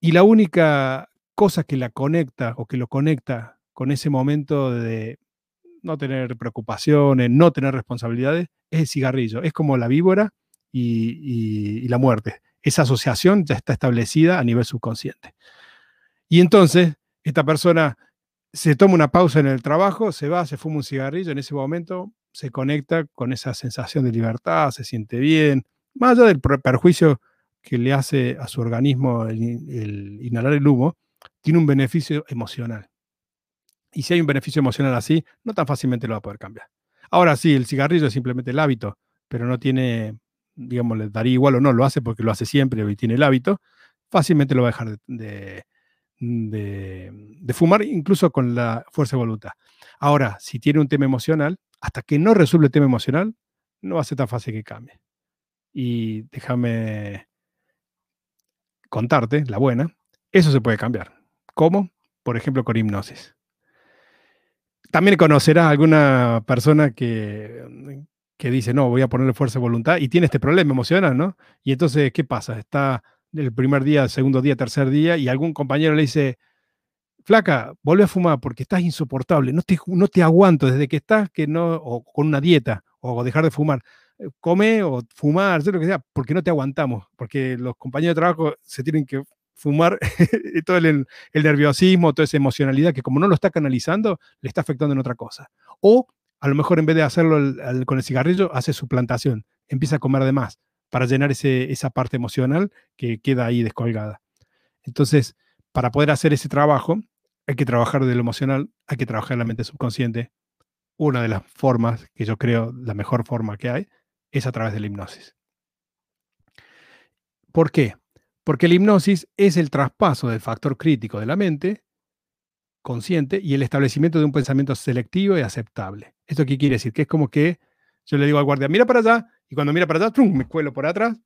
A: Y la única cosa que la conecta o que lo conecta con ese momento de no tener preocupaciones, no tener responsabilidades, es el cigarrillo. Es como la víbora y, la muerte. Esa asociación ya está establecida a nivel subconsciente. Y entonces, esta persona se toma una pausa en el trabajo, se va, se fuma un cigarrillo, en ese momento se conecta con esa sensación de libertad, se siente bien, más allá del perjuicio que le hace a su organismo el, inhalar el humo, tiene un beneficio emocional. Y si hay un beneficio emocional así, no tan fácilmente lo va a poder cambiar. Ahora sí, el cigarrillo es simplemente el hábito, pero no tiene, digamos, le daría igual o no, lo hace porque lo hace siempre y tiene el hábito, fácilmente lo va a dejar de, fumar, incluso con la fuerza de voluntad. Ahora, si tiene un tema emocional, hasta que no resuelve el tema emocional, no va a ser tan fácil que cambie. Y déjame contarte, la buena, eso se puede cambiar. ¿Cómo? Por ejemplo, con hipnosis. También conocerás a alguna persona que, que dice, no, voy a ponerle fuerza de voluntad y tiene este problema emocional, ¿no? Y entonces, ¿qué pasa? Está el primer día, segundo día, tercer día y algún compañero le dice, flaca, vuelve a fumar porque estás insoportable, no te, no te aguanto desde que estás que no, o con una dieta, o dejar de fumar. Eh, come o fumar, lo que sea, porque no te aguantamos, porque los compañeros de trabajo se tienen que fumar [LAUGHS] todo el, nerviosismo, toda esa emocionalidad que como no lo está canalizando, le está afectando en otra cosa. O a lo mejor en vez de hacerlo con el cigarrillo, hace su plantación, empieza a comer de más para llenar ese, esa parte emocional que queda ahí descolgada. Entonces, para poder hacer ese trabajo, hay que trabajar de lo emocional, hay que trabajar la mente subconsciente. Una de las formas, que yo creo la mejor forma que hay, es a través de la hipnosis. ¿Por qué? Porque la hipnosis es el traspaso del factor crítico de la mente consciente y el establecimiento de un pensamiento selectivo y aceptable. ¿Esto qué quiere decir? Que es como que yo le digo al guardia, mira para allá, y cuando mira para allá, me cuelo por atrás.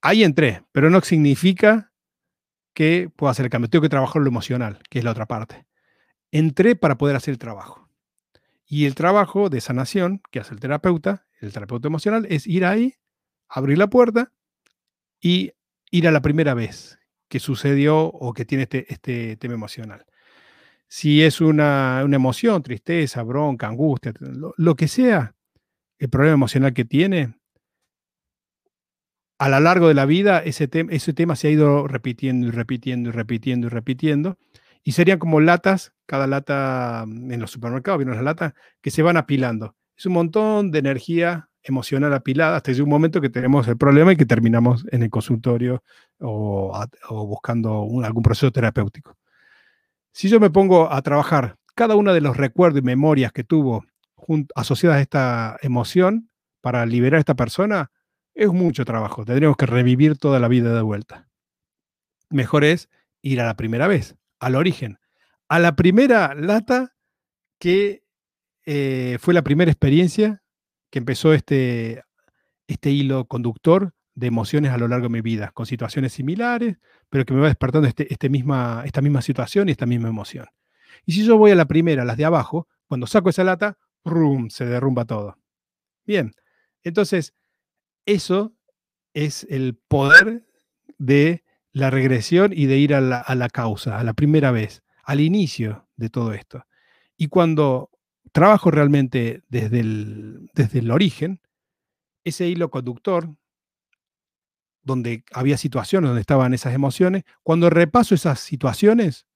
A: Ahí entré, pero no significa que puedo hacer el cambio. Tengo que trabajar lo emocional, que es la otra parte. Entré para poder hacer el trabajo. Y el trabajo de sanación que hace el terapeuta, el terapeuta emocional, es ir ahí, abrir la puerta y ir a la primera vez. que sucedió o que tiene este, este tema emocional. Si es una, emoción, tristeza, bronca, angustia, lo, que sea, el problema emocional que tiene, a lo largo de la vida ese, ese tema se ha ido repitiendo y repitiendo y repitiendo y repitiendo. Y serían como latas, cada lata mm, en los supermercados, vienen las latas, que se van apilando. Es un montón de energía emocional apilada hasta ese un momento que tenemos el problema y que terminamos en el consultorio o, buscando algún proceso terapéutico. Si yo me pongo a trabajar cada uno de los recuerdos y memorias que tuvo asociadas a esta emoción para liberar a esta persona, es mucho trabajo. Tendríamos que revivir toda la vida de vuelta. Mejor es ir a la primera vez, al origen, a la primera lata que eh, fue la primera experiencia que empezó este, este hilo conductor de emociones a lo largo de mi vida, con situaciones similares, pero que me va despertando este, este misma, esta misma situación y esta misma emoción. Y si yo voy a la primera, las de abajo, cuando saco esa lata, ¡rum! se derrumba todo. Bien, entonces, eso es el poder de la regresión y de ir a la, a la causa, a la primera vez, al inicio de todo esto. Y cuando trabajo realmente desde el, desde el origen, ese hilo conductor, donde había situaciones donde estaban esas emociones, cuando repaso esas situaciones,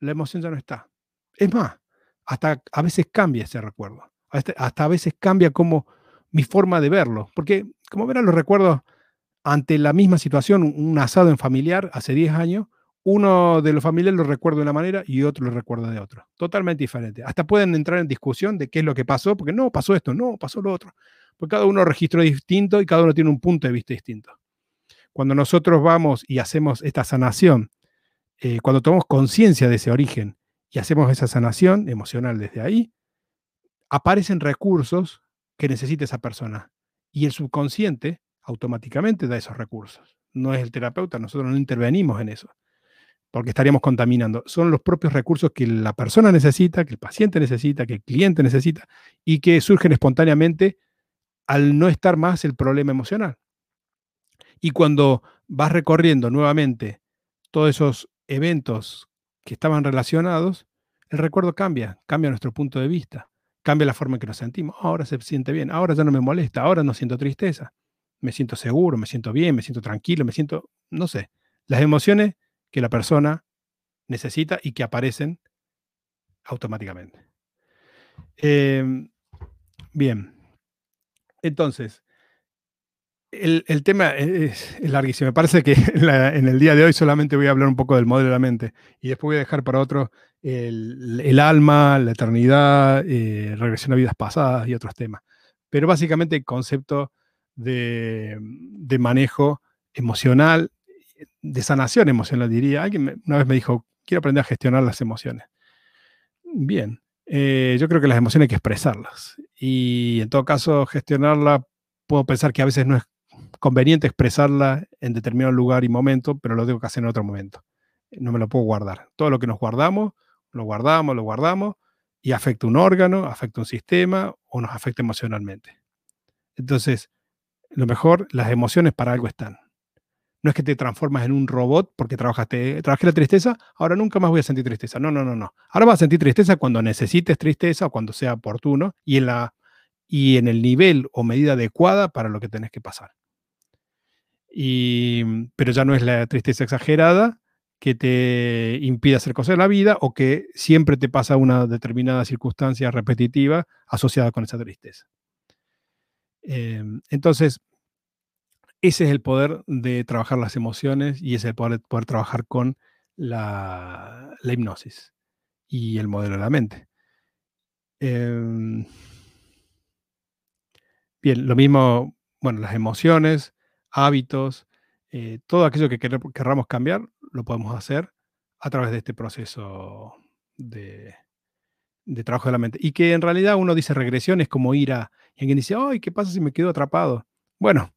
A: la emoción ya no está. Es más, hasta a veces cambia ese recuerdo. Hasta, a veces cambia como mi forma de verlo. Porque, como verán, los recuerdos ante la misma situación, un asado en familiar hace 10 años, uno de los familiares lo recuerda de una manera y otro lo recuerda de otra. Totalmente diferente. Hasta pueden entrar en discusión de qué es lo que pasó, porque no, pasó esto, no, pasó lo otro. Porque cada uno registró distinto y cada uno tiene un punto de vista distinto. Cuando nosotros vamos y hacemos esta sanación, eh, cuando tomamos conciencia de ese origen y hacemos esa sanación emocional desde ahí, aparecen recursos que necesita esa persona. Y el subconsciente automáticamente da esos recursos. No es el terapeuta, nosotros no intervenimos en eso porque estaríamos contaminando. Son los propios recursos que la persona necesita, que el paciente necesita, que el cliente necesita y que surgen espontáneamente al no estar más el problema emocional. Y cuando vas recorriendo nuevamente todos esos eventos que estaban relacionados, el recuerdo cambia, cambia nuestro punto de vista, cambia la forma en que nos sentimos. Ahora se siente bien, ahora ya no me molesta, ahora no siento tristeza, me siento seguro, me siento bien, me siento tranquilo, me siento, no sé. Las emociones que la persona necesita y que aparecen automáticamente. Em, bien, entonces, el, tema es, larguísimo. Me parece que en, el día de hoy solamente voy a hablar un poco del modelo de la mente y después voy a dejar para otro el, alma, la eternidad, eh, regresión a vidas pasadas y otros temas. Pero básicamente el concepto de, de manejo emocional de sanación emocional, diría. Alguien una vez me dijo, quiero aprender a gestionar las emociones. Bien, eh, yo creo que las emociones hay que expresarlas. Y en todo caso, gestionarla, puedo pensar que a veces no es conveniente expresarla en determinado lugar y momento, pero lo tengo que hacer en otro momento. No me lo puedo guardar. Todo lo que nos guardamos, lo guardamos, lo guardamos, y afecta un órgano, afecta un sistema o nos afecta emocionalmente. Entonces, lo mejor, las emociones para algo están. No es que te transformas en un robot porque trabajaste, trabajé la tristeza, ahora nunca más voy a sentir tristeza. No, no, no, no. Ahora vas a sentir tristeza cuando necesites tristeza o cuando sea oportuno y en, la, y en el nivel o medida adecuada para lo que tenés que pasar. pero ya no es la tristeza exagerada que te impide hacer cosas en la vida o que siempre te pasa una determinada circunstancia repetitiva asociada con esa tristeza. Em, entonces, ese es el poder de trabajar las emociones y ese es el poder de poder trabajar con la, hipnosis y el modelo de la mente. Em, bien, lo mismo, bueno, las emociones, hábitos, eh, todo aquello que querramos cambiar, lo podemos hacer a través de este proceso de, de, trabajo de la mente. Y que en realidad uno dice regresión es como ir a, y alguien dice, ay, ¿qué pasa si me quedo atrapado? Bueno,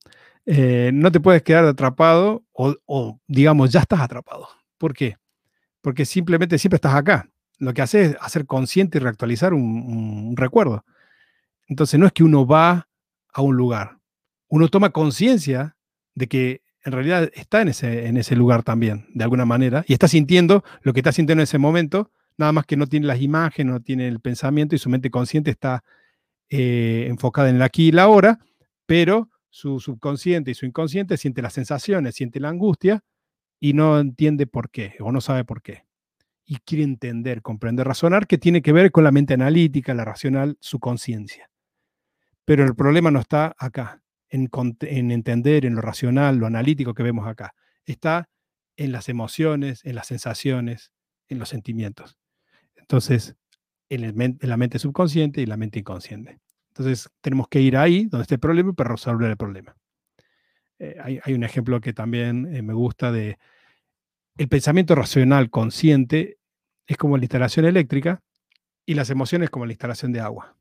A: eh, no te puedes quedar atrapado o, digamos, ya estás atrapado. ¿Por qué? Porque simplemente siempre estás acá. Lo que hace es hacer consciente y reactualizar un, recuerdo. Entonces no es que uno va a un lugar, uno toma conciencia de que en realidad está en ese, en ese lugar también, de alguna manera, y está sintiendo lo que está sintiendo en ese momento, nada más que no tiene las imágenes, no tiene el pensamiento y su mente consciente está eh, enfocada en el aquí y la ahora, pero su subconsciente y su inconsciente siente las sensaciones, siente la angustia y no entiende por qué o no sabe por qué. Y quiere entender, comprender, razonar, que tiene que ver con la mente analítica, la racional, su conciencia. Pero el problema no está acá, en, en entender, en lo racional, lo analítico que vemos acá. Está en las emociones, en las sensaciones, en los sentimientos. Entonces, en, la mente subconsciente y la mente inconsciente. Entonces, tenemos que ir ahí, donde está el problema, para resolver el problema. Eh, hay, un ejemplo que también eh, me gusta de el pensamiento racional consciente es como la instalación eléctrica y las emociones como la instalación de agua.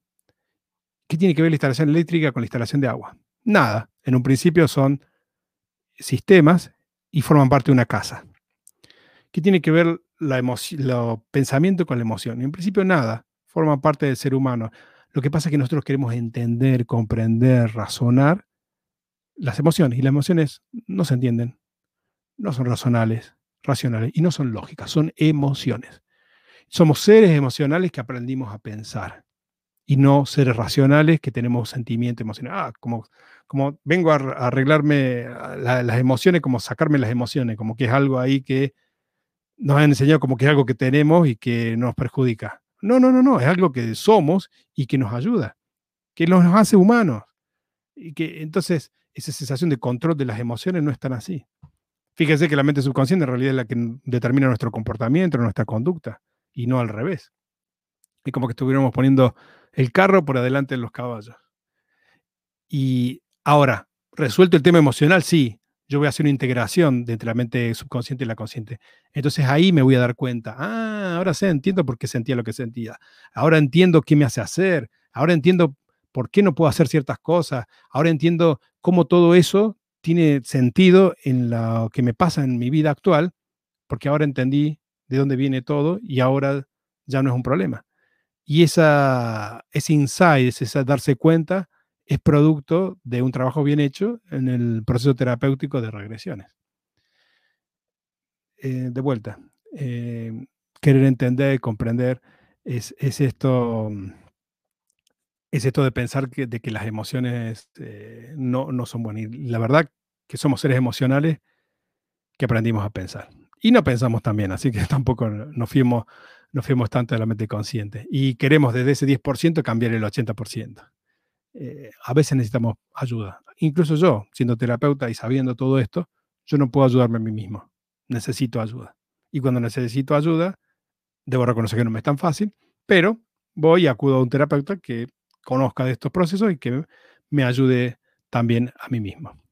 A: ¿Qué tiene que ver la instalación eléctrica con la instalación de agua? Nada. En un principio son sistemas y forman parte de una casa. ¿Qué tiene que ver la lo pensamiento con la emoción. En principio nada, forma parte del ser humano. Lo que pasa es que nosotros queremos entender, comprender, razonar las emociones. Y las emociones no se entienden, no son racionales, racionales y no son lógicas, son emociones. Somos seres emocionales que aprendimos a pensar y no seres racionales que tenemos sentimiento emocional. Ah, como, como vengo a arreglarme las emociones, como sacarme las emociones, como que es algo ahí que nos han enseñado como que es algo que tenemos y que nos perjudica. No, no, no, no, es algo que somos y que nos ayuda, que nos hace humanos. Y que entonces esa sensación de control de las emociones no es tan así. Fíjense que la mente subconsciente en realidad es la que determina nuestro comportamiento, nuestra conducta, y no al revés. Es como que estuviéramos poniendo el carro por adelante de los caballos. Y ahora, resuelto el tema emocional, sí, yo voy a hacer una integración de entre la mente subconsciente y la consciente. Entonces ahí me voy a dar cuenta, ah, ahora sé, entiendo por qué sentía lo que sentía. Ahora entiendo qué me hace hacer. Ahora entiendo por qué no puedo hacer ciertas cosas. Ahora entiendo cómo todo eso tiene sentido en lo que me pasa en mi vida actual, porque ahora entendí de dónde viene todo y ahora ya no es un problema. Y esa, ese insight, ese darse cuenta, es producto de un trabajo bien hecho en el proceso terapéutico de regresiones. Eh, de vuelta, eh, querer entender, comprender, es, esto, es esto de pensar que, las emociones eh, no, no, son buenas. Y la verdad que somos seres emocionales que aprendimos a pensar. Y no pensamos también, así que [LAUGHS] tampoco nos fuimos, nos fuimos tanto de la mente consciente. Y queremos desde ese 10% cambiar el 80%. Eh, a veces necesitamos ayuda. Incluso yo, siendo terapeuta y sabiendo todo esto, yo no puedo ayudarme a mí mismo. Necesito ayuda. Y cuando necesito ayuda, debo reconocer que no me es tan fácil, pero voy y acudo a un terapeuta que conozca de estos procesos y que me ayude también a mí mismo.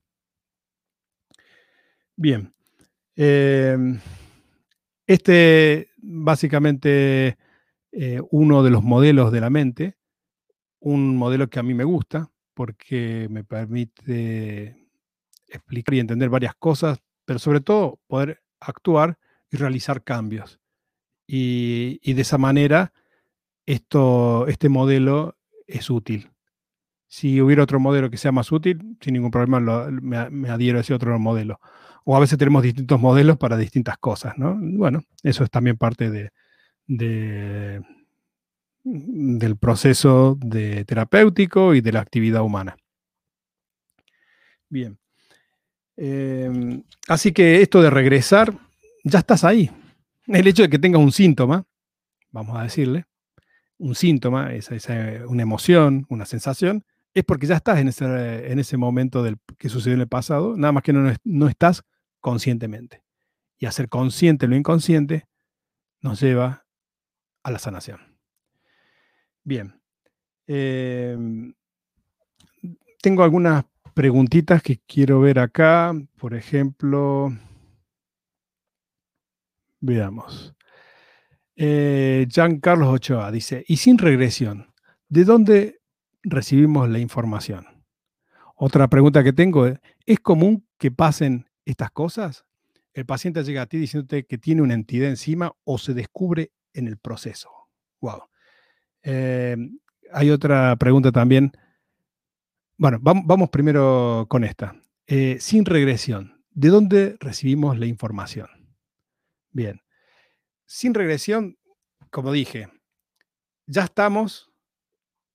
A: Bien. Em, este básicamente eh, uno de los modelos de la mente un modelo que a mí me gusta porque me permite explicar y entender varias cosas, pero sobre todo poder actuar y realizar cambios. Y, de esa manera, esto, este modelo es útil. Si hubiera otro modelo que sea más útil, sin ningún problema me, adhiero a ese otro modelo. O a veces tenemos distintos modelos para distintas cosas, ¿no? Bueno, eso es también parte de, del proceso de terapéutico y de la actividad humana. Bien. Em, así que esto de regresar, ya estás ahí. El hecho de que tengas un síntoma, vamos a decirle, un síntoma, una emoción, una sensación, es porque ya estás en ese, en ese momento del, que sucedió en el pasado, nada más que no, no estás conscientemente. Y hacer consciente lo inconsciente nos lleva a la sanación. Bien. Em, tengo algunas preguntitas que quiero ver acá. Por ejemplo, veamos. Eh, Carlos Ochoa dice, y sin regresión, ¿de dónde recibimos la información? Otra pregunta que tengo es, ¿es común que pasen estas cosas? El paciente llega a ti diciéndote que tiene una entidad encima o se descubre en el proceso. Wow. Eh, hay otra pregunta también. Bueno, vamos, primero con esta. Eh, sin regresión, ¿de dónde recibimos la información? Bien, sin regresión, como dije, ya estamos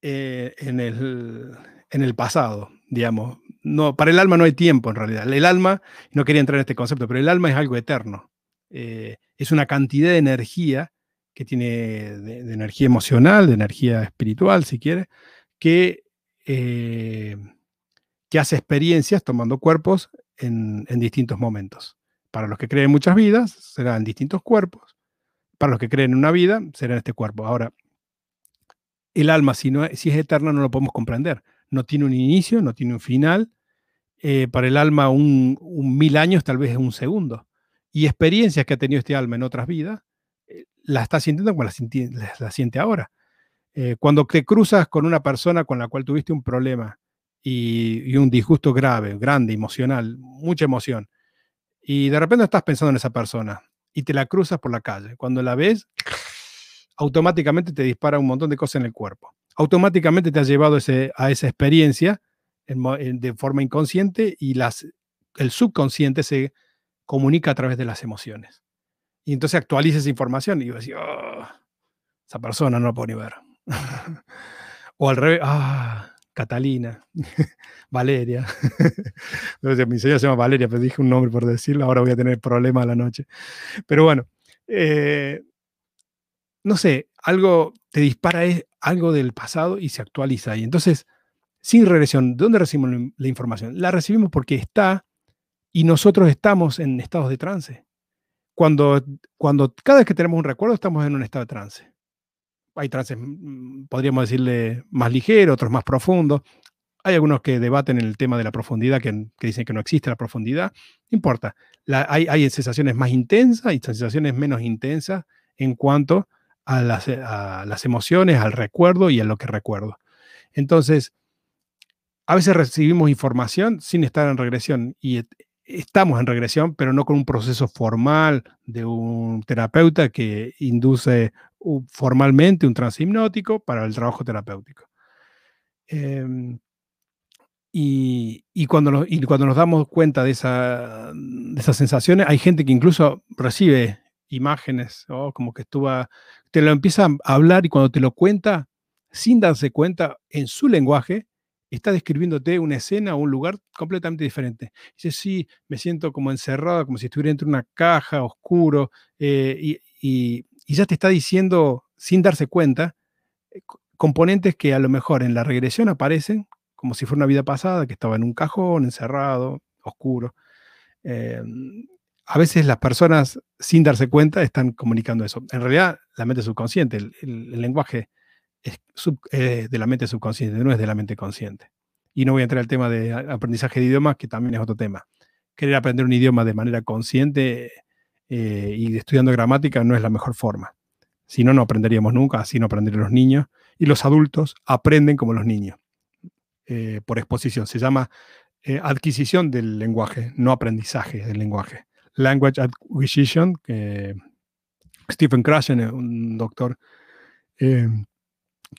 A: eh, en, el, en el pasado, digamos. No, para el alma no hay tiempo en realidad. El alma, no quería entrar en este concepto, pero el alma es algo eterno. Es una cantidad de energía que tiene, de, energía emocional, de energía espiritual, si quiere, que, eh, que hace experiencias tomando cuerpos en, en, distintos momentos. Para los que creen muchas vidas, serán distintos cuerpos. Para los que creen en una vida, será este cuerpo. Ahora, el alma, si, no, si es eterna, no lo podemos comprender. No tiene un inicio, no tiene un final. Eh, para el alma, un, mil años tal vez es un segundo y experiencias que ha tenido este alma en otras vidas, la está sintiendo como la, siente ahora. Eh, cuando te cruzas con una persona con la cual tuviste un problema y, un disgusto grave, grande, emocional, mucha emoción, y de repente estás pensando en esa persona y te la cruzas por la calle, cuando la ves, automáticamente te dispara un montón de cosas en el cuerpo. Automáticamente te has llevado a esa experiencia de forma inconsciente y el subconsciente se comunica a través de las emociones. Y entonces actualiza esa información y yo decía, oh, esa persona no la puedo ni ver. [LAUGHS] o al revés, ah, Catalina, [LAUGHS] Valeria. [LAUGHS] mi señora se llama Valeria, pero dije un nombre por decirlo, ahora voy a tener problemas a la noche. Pero bueno, eh, no sé, algo te dispara algo del pasado y se actualiza. Y entonces, sin regresión, ¿de dónde recibimos la información? La recibimos porque está y nosotros estamos en estados de trance. Cuando, cuando cada vez que tenemos un recuerdo estamos en un estado de trance. Hay trances, mm, podríamos decirle, más ligeros, otros más profundos. Hay algunos que debaten el tema de la profundidad, que, dicen que no existe la profundidad. No importa. hay, sensaciones más intensas y sensaciones menos intensas en cuanto a las, a las emociones, al recuerdo y a lo que recuerdo. Entonces, a veces recibimos información sin estar en regresión y estamos en regresión, pero no con un proceso formal de un terapeuta que induce formalmente un trance hipnótico para el trabajo terapéutico. Em, y, cuando nos, cuando nos damos cuenta de, esa, de, esas sensaciones, hay gente que incluso recibe imágenes, o como que estuvo, te lo empieza a hablar y cuando te lo cuenta, sin darse cuenta en su lenguaje, está describiéndote una escena o un lugar completamente diferente. Dice, sí, me siento como encerrado, como si estuviera dentro de una caja, oscuro, eh, y, ya te está diciendo, sin darse cuenta, eh, componentes que a lo mejor en la regresión aparecen como si fuera una vida pasada, que estaba en un cajón, encerrado, oscuro. Em, a veces las personas, sin darse cuenta, están comunicando eso. En realidad, la mente subconsciente, el lenguaje es de la mente subconsciente, no es de la mente consciente. Y no voy a entrar al tema de aprendizaje de idiomas, que también es otro tema. Querer aprender un idioma de manera consciente eh, y estudiando gramática no es la mejor forma. Si no, no aprenderíamos nunca, así no aprenderían los niños. Y los adultos aprenden como los niños, eh, por exposición. Se llama eh, adquisición del lenguaje, no aprendizaje del lenguaje. Language Acquisition, que Stephen Krashen, un doctor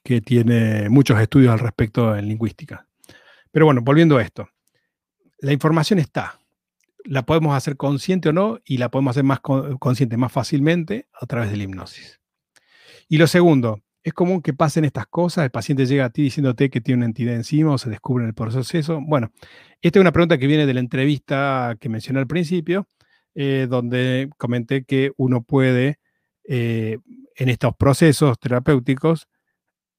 A: que tiene muchos estudios al respecto en lingüística. Pero bueno, volviendo a esto, la información está, la podemos hacer consciente o no y la podemos hacer más consciente más fácilmente a través de la hipnosis. Y lo segundo, es común que pasen estas cosas, el paciente llega a ti diciéndote que tiene una entidad encima o se descubre en el proceso. Bueno, esta es una pregunta que viene de la entrevista que mencioné al principio, eh, donde comenté que uno puede, eh, en estos procesos terapéuticos,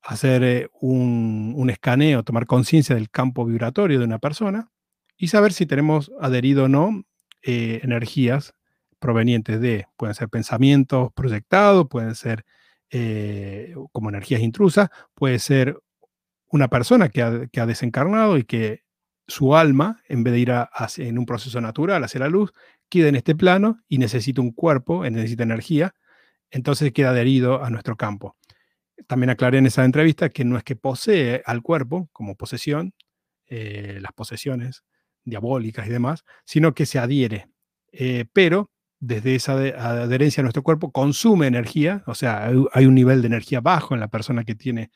A: hacer eh, un, escaneo, tomar conciencia del campo vibratorio de una persona y saber si tenemos adherido o no eh, energías provenientes de, pueden ser pensamientos proyectados, pueden ser eh, como energías intrusas, puede ser una persona que ha, desencarnado y que su alma, en vez de ir en un proceso natural hacia la luz, queda en este plano y necesita un cuerpo, necesita energía, entonces queda adherido a nuestro campo también aclaré en esa entrevista que no es que posee al cuerpo como posesión, eh, las posesiones diabólicas y demás, sino que se adhiere. Eh, pero desde esa adherencia a nuestro cuerpo consume energía, o sea, hay un nivel de energía bajo en la persona que tiene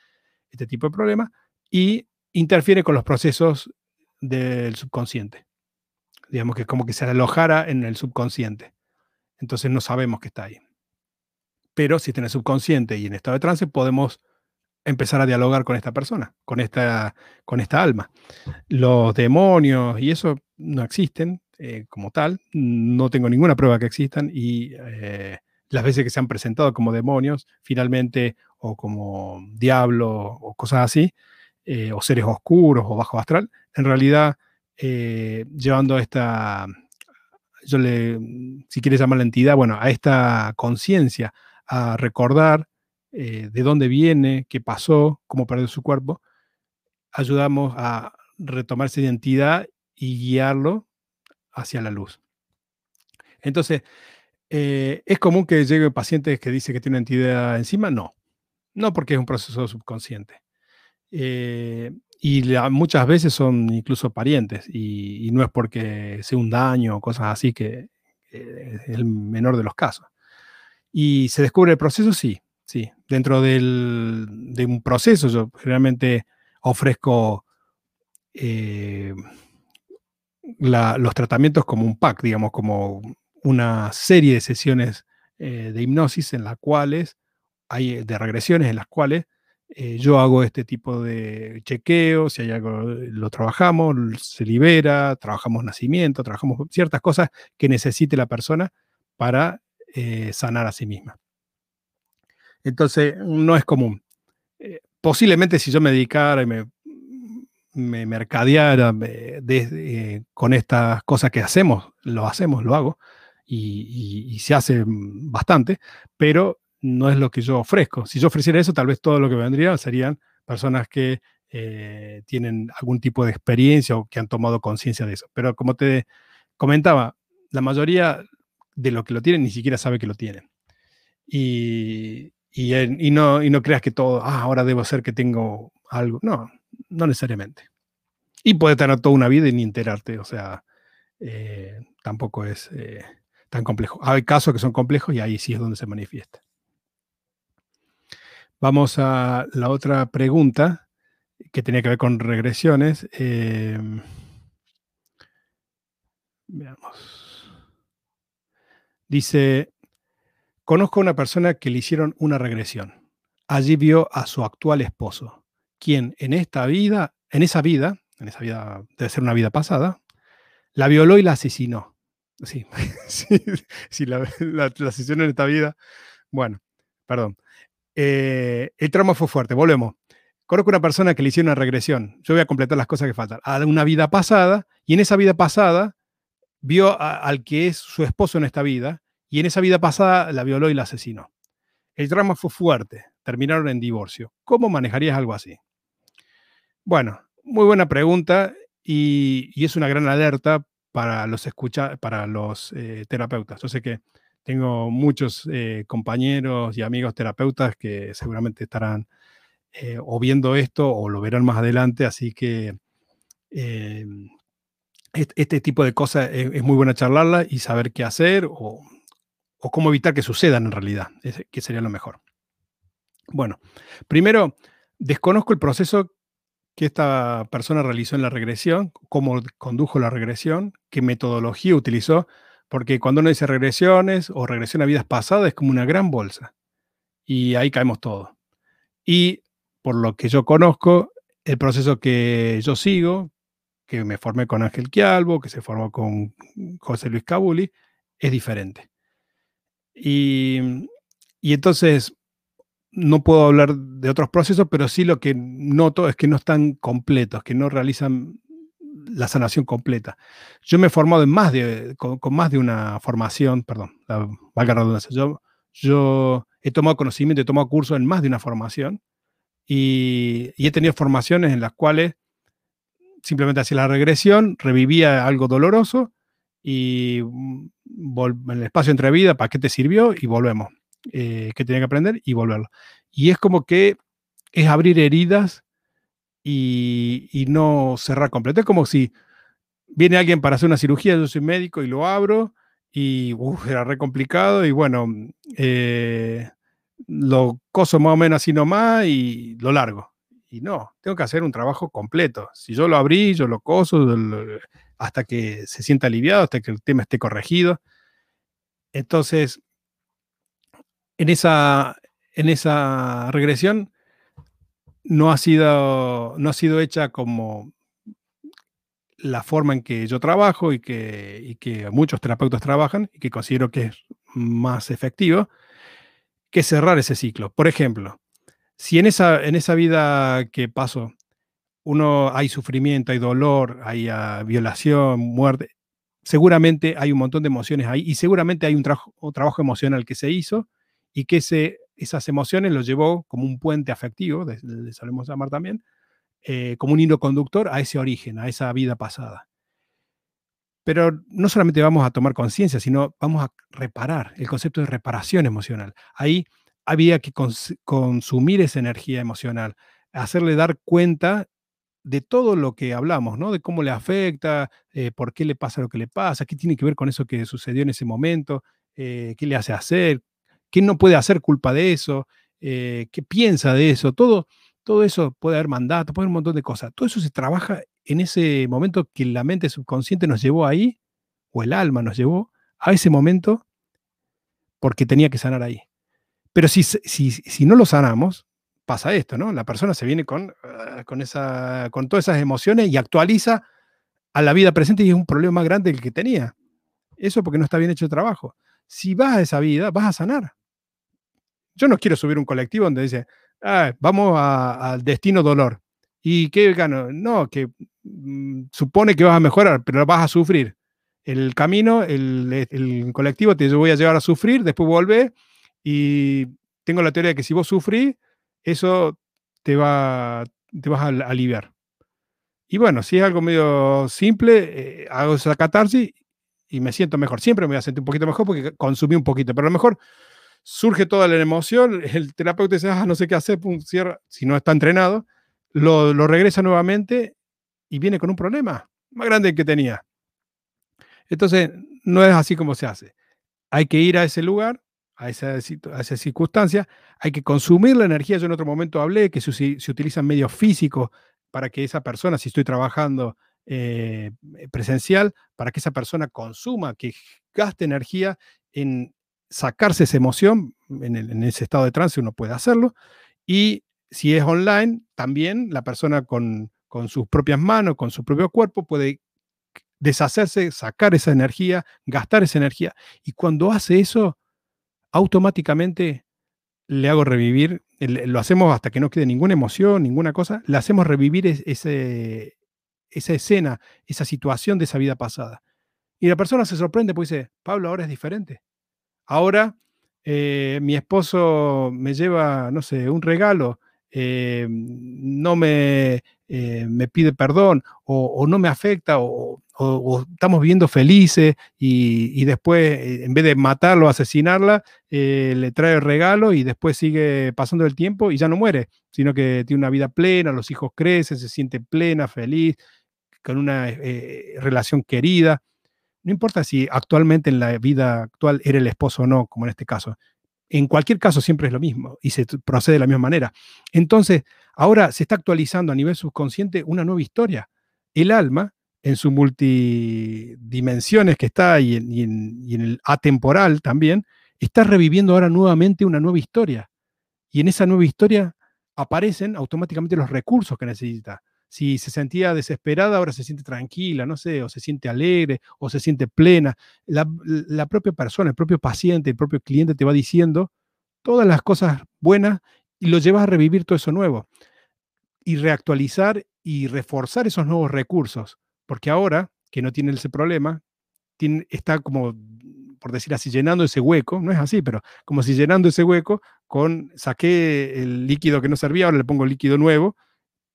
A: este tipo de problema y interfiere con los procesos del subconsciente. digamos que como que se alojara en el subconsciente. Entonces no sabemos que está ahí. Pero si está en el subconsciente y en estado de trance, podemos empezar a dialogar con esta persona, con esta, con esta alma. Los demonios y eso no existen eh, como tal, no tengo ninguna prueba que existan y eh, las veces que se han presentado como demonios, finalmente, o como diablo o cosas así, eh, o seres oscuros o bajo astral, en realidad llevando esta, yo le, si quieres llamar la entidad, bueno, a esta conciencia, a recordar eh, de dónde viene, qué pasó, cómo perdió su cuerpo, ayudamos a retomar esa identidad y guiarlo hacia la luz. Entonces, eh, ¿es común que lleguen pacientes que dicen que tiene una entidad encima? No, no porque es un proceso subconsciente. Eh, y muchas veces son incluso parientes y, no es porque sea un daño o cosas así que es el menor de los casos. Y se descubre el proceso, sí, Sí, dentro de un proceso yo generalmente ofrezco eh, los tratamientos como un pack, digamos, como una serie de sesiones eh, de hipnosis en las cuales hay de regresiones en las cuales eh, yo hago este tipo de chequeo, si hay algo lo trabajamos, se libera, trabajamos nacimiento, trabajamos ciertas cosas que necesite la persona para sanar a sí misma. Entonces, no es común. Eh, posiblemente si yo me dedicara y me, me mercadeara eh, con estas cosas que hacemos, lo hacemos, lo hago, y, se hace bastante, pero no es lo que yo ofrezco. Si yo ofreciera eso, tal vez todo lo que vendría serían personas que eh, tienen algún tipo de experiencia o que han tomado conciencia de eso. Pero como te comentaba, la mayoría de los que lo tienen ni siquiera sabe que lo tienen. Y, y, no, y no creas que todo, ah, ahora debo ser que tengo algo. No, no necesariamente. Y puede tener toda una vida y ni enterarte, o sea, eh, tampoco es eh, tan complejo. Hay casos que son complejos y ahí sí es donde se manifiesta. Vamos a la otra pregunta que tenía que ver con regresiones. Em, veamos. Dice, Conozco a una persona que le hicieron una regresión. Allí vio a su actual esposo, quien en esta vida, en esa vida, en esa vida, debe ser una vida pasada, la violó y la asesinó. Sí, [LAUGHS] sí, la, asesinó en esta vida. Bueno, perdón. Eh, el trauma fue fuerte, volvemos. Conozco una persona que le hicieron una regresión. Yo voy a completar las cosas que faltan. A una vida pasada, y en esa vida pasada vio al que es su esposo en esta vida, y en esa vida pasada la violó y la asesinó. El drama fue fuerte, terminaron en divorcio. ¿Cómo manejarías algo así? Bueno, muy buena pregunta y, es una gran alerta para los, escucha, para los eh, terapeutas. Yo sé que tengo muchos eh, compañeros y amigos terapeutas que seguramente estarán eh, o viendo esto o lo verán más adelante, así que este, tipo de cosas es, es, muy buena charlarla y saber qué hacer o cómo evitar que sucedan en realidad, que sería lo mejor. Bueno, primero, desconozco el proceso que esta persona realizó en la regresión, cómo condujo la regresión, qué metodología utilizó, porque cuando uno dice regresiones o regresión a vidas pasadas es como una gran bolsa y ahí caemos todos. Y por lo que yo conozco, el proceso que yo sigo, que me formé con Ángel Quialbo, que se formó con José Luis Cabuli, es diferente. Y, entonces no puedo hablar de otros procesos, pero sí lo que noto es que no están completos, que no realizan la sanación completa. Yo me he formado en más de, con, más de una formación, perdón, la, valga redundancia, yo, yo he tomado conocimiento, he tomado cursos en más de una formación y, y he tenido formaciones en las cuales simplemente hacía la regresión, revivía algo doloroso y mm, en el espacio entre vida, ¿para qué te sirvió? Y volvemos. Eh, ¿Qué tenía que aprender? Y volverlo. Y es como que es abrir heridas y, no cerrar completo. Es como si viene alguien para hacer una cirugía, yo soy médico y lo abro y era re complicado y bueno, eh, lo coso más o menos así nomás y lo largo. Y no, tengo que hacer un trabajo completo. Si yo lo abrí, yo lo coso hasta que se sienta aliviado, hasta que el tema esté corregido. Entonces, en esa, en esa regresión no ha, sido, no ha sido hecha como la forma en que yo trabajo y que, y que muchos terapeutas trabajan y que considero que es más efectivo, que cerrar ese ciclo. Por ejemplo, si en esa, en esa vida que paso uno hay sufrimiento, hay dolor, hay ah, violación, muerte, seguramente hay un montón de emociones ahí y seguramente hay un, trabajo emocional que se hizo y que esas emociones lo llevó como un puente afectivo, le solemos llamar también, eh, como un hilo conductor a ese origen, a esa vida pasada. Pero no solamente vamos a tomar conciencia, sino vamos a reparar, el concepto de reparación emocional. Ahí había que consumir esa energía emocional, hacerle dar cuenta de todo lo que hablamos, ¿no? De cómo le afecta, eh, por qué le pasa lo que le pasa, qué tiene que ver con eso que sucedió en ese momento, eh, qué le hace hacer, qué no puede hacer culpa de eso, eh, qué piensa de eso, todo, todo eso puede haber mandato, puede haber un montón de cosas. Todo eso se trabaja en ese momento que la mente subconsciente nos llevó ahí, o el alma nos llevó a ese momento, porque tenía que sanar ahí. Pero si, si, si no lo sanamos, pasa esto, ¿no? La persona se viene con, ah, con, esa, con todas esas emociones y actualiza a la vida presente y es un problema más grande el que tenía. Eso porque no está bien hecho el trabajo. Si vas a esa vida, vas a sanar. Yo no quiero subir un colectivo donde dice, ah, vamos al destino dolor. ¿Y qué gano? No, que mm, supone que vas a mejorar, pero vas a sufrir. El camino, el, el colectivo te voy a llevar a sufrir, después vuelve y tengo la teoría de que si vos sufrís, eso te va, te vas a aliviar. Y bueno, si es algo medio simple, eh, hago esa catarsis y me siento mejor. Siempre me voy a sentir un poquito mejor porque consumí un poquito, pero a lo mejor surge toda la emoción, [LAUGHS] el terapeuta dice, ah, no sé qué hacer, cierra, si no está entrenado, lo, lo regresa nuevamente y viene con un problema más grande que tenía. Entonces, no es así como se hace. Hay que ir a ese lugar, a esa, a circunstancia, hay que consumir la energía. Yo en otro momento hablé que se, se utilizan medios físicos para que esa persona, si estoy trabajando eh, presencial, para que esa persona consuma, que gaste energía en sacarse esa emoción, en, ese estado de trance uno puede hacerlo, y si es online, también la persona con sus propias manos, con su propio cuerpo, puede deshacerse, sacar esa energía, gastar esa energía. Y cuando hace eso, automáticamente le hago revivir, lo hacemos hasta que no quede ninguna emoción, ninguna cosa, le hacemos revivir ese, esa escena, esa situación de esa vida pasada. Y la persona se sorprende porque dice, Pablo, ahora es diferente. Ahora eh, mi esposo me lleva, no sé, un regalo, eh, no me, eh, me, pide perdón o, no me afecta o, o, estamos viviendo felices y, después, eh, en vez de matarlo, asesinarla, eh, le trae el regalo y después sigue pasando el tiempo y ya no muere, sino que tiene una vida plena, los hijos crecen, se siente plena, feliz, con una relación querida. No importa si actualmente en la vida actual era el esposo o no, como en este caso. En cualquier caso siempre es lo mismo y se procede de la misma manera. Entonces, ahora se está actualizando a nivel subconsciente una nueva historia. El alma en sus multidimensiones que está y en, el atemporal también, está reviviendo ahora nuevamente una nueva historia. Y en esa nueva historia aparecen automáticamente los recursos que necesita. Si se sentía desesperada, ahora se siente tranquila, no sé, o se siente alegre, o se siente plena. La, la propia persona, el propio paciente, el propio cliente te va diciendo todas las cosas buenas y lo llevas a revivir todo eso nuevo. Y reactualizar y reforzar esos nuevos recursos porque ahora que no tiene ese problema, está como, por decir así, llenando ese hueco, no es así, pero como si llenando ese hueco con, saqué el líquido que no servía, ahora le pongo líquido nuevo,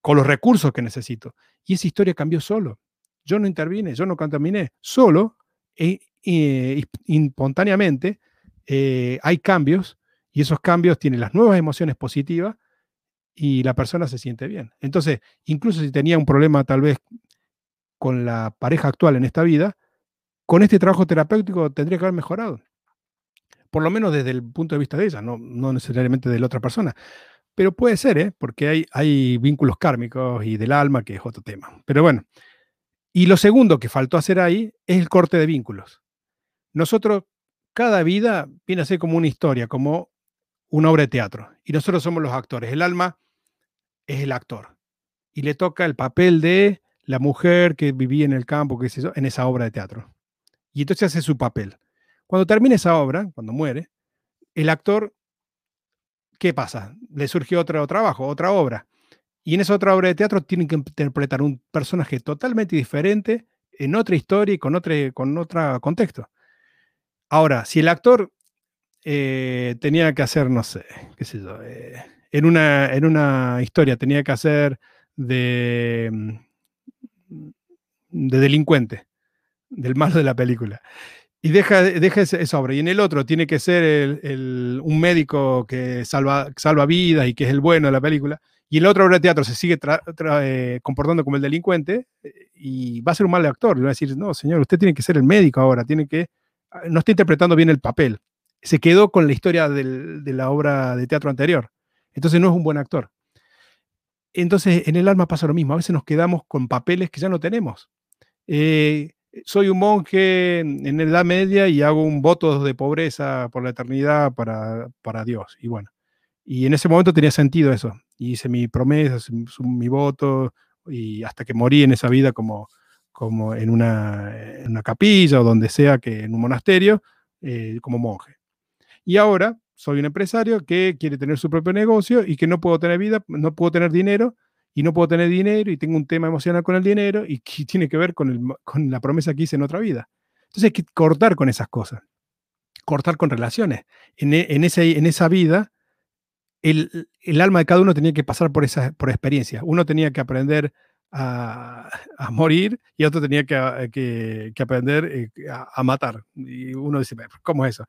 A: con los recursos que necesito. Y esa historia cambió solo. Yo no intervine, yo no contaminé, solo, e, e, espontáneamente, eh, hay cambios y esos cambios tienen las nuevas emociones positivas y la persona se siente bien. Entonces, incluso si tenía un problema tal vez con la pareja actual en esta vida, con este trabajo terapéutico tendría que haber mejorado. Por lo menos desde el punto de vista de ella, no, no necesariamente de la otra persona. pero puede ser, ¿eh? porque hay, hay vínculos kármicos y del alma, que es otro tema. Pero bueno, y lo segundo que faltó hacer ahí es el corte de vínculos. Nosotros, cada vida viene a ser como una historia, como una obra de teatro, y nosotros somos los actores. El alma es el actor, y le toca el papel de la mujer que vivía en el campo, que en esa obra de teatro. Y entonces hace su papel. Cuando termina esa obra, cuando muere, el actor, ¿qué pasa? Le surge otro trabajo, otra obra. Y en esa otra obra de teatro tienen que interpretar un personaje totalmente diferente, en otra historia y con otro, con otro contexto. Ahora, si el actor eh, tenía que hacer, no sé, qué sé yo, eh, en, una, en una historia tenía que hacer de, mm, de delincuente, del malo de la película, y deja, deja esa obra. Y en el otro tiene que ser un médico que salva, salva vidas y que es el bueno de la película y el otro obra de teatro se sigue eh, comportando como el delincuente eh, y va a ser un mal actor. Le va a decir, no, señor, usted tiene que ser el médico ahora, tiene que... Ah, no está interpretando bien el papel. Se quedó con la historia de la obra de teatro anterior. Entonces no es un buen actor. Entonces en el alma pasa lo mismo. A veces nos quedamos con papeles que ya no tenemos. Eh, soy un monje en la Edad Media y hago un voto de pobreza por la eternidad para, para Dios. Y bueno, y en ese momento tenía sentido eso hice mi promesa, mi voto, y hasta que morí en esa vida como, como en, una, en una capilla o donde sea que en un monasterio, eh, como monje. Y ahora soy un empresario que quiere tener su propio negocio y que no puedo tener vida, no puedo tener dinero y no puedo tener dinero y tengo un tema emocional con el dinero y que [LAUGHS] tiene que ver con, el, con la promesa que hice en otra vida. Entonces hay que cortar con esas cosas, cortar con relaciones. En, en, ese, en esa vida el, alma de cada uno tenía que pasar por esa por experiencia. Uno tenía que aprender a, morir y otro tenía que, aprender eh, a, matar. Y uno dice, ¿cómo es eso?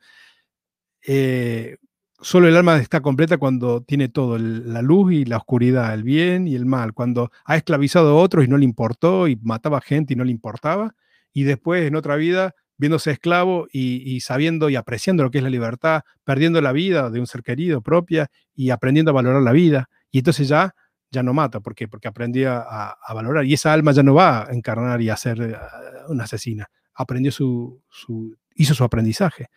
A: Eh, solo el alma está completa cuando tiene todo, la luz y la oscuridad, el bien y el mal, cuando ha esclavizado a otros y no le importó y mataba gente y no le importaba, y después en otra vida viéndose esclavo y, sabiendo y apreciando lo que es la libertad, perdiendo la vida de un ser querido propia y aprendiendo a valorar la vida. Y entonces ya, ya no mata. ¿Por? Porque aprendía a, valorar. Y esa alma ya no va a encarnar y a ser eh, una asesina. Aprendió su, hizo su aprendizaje.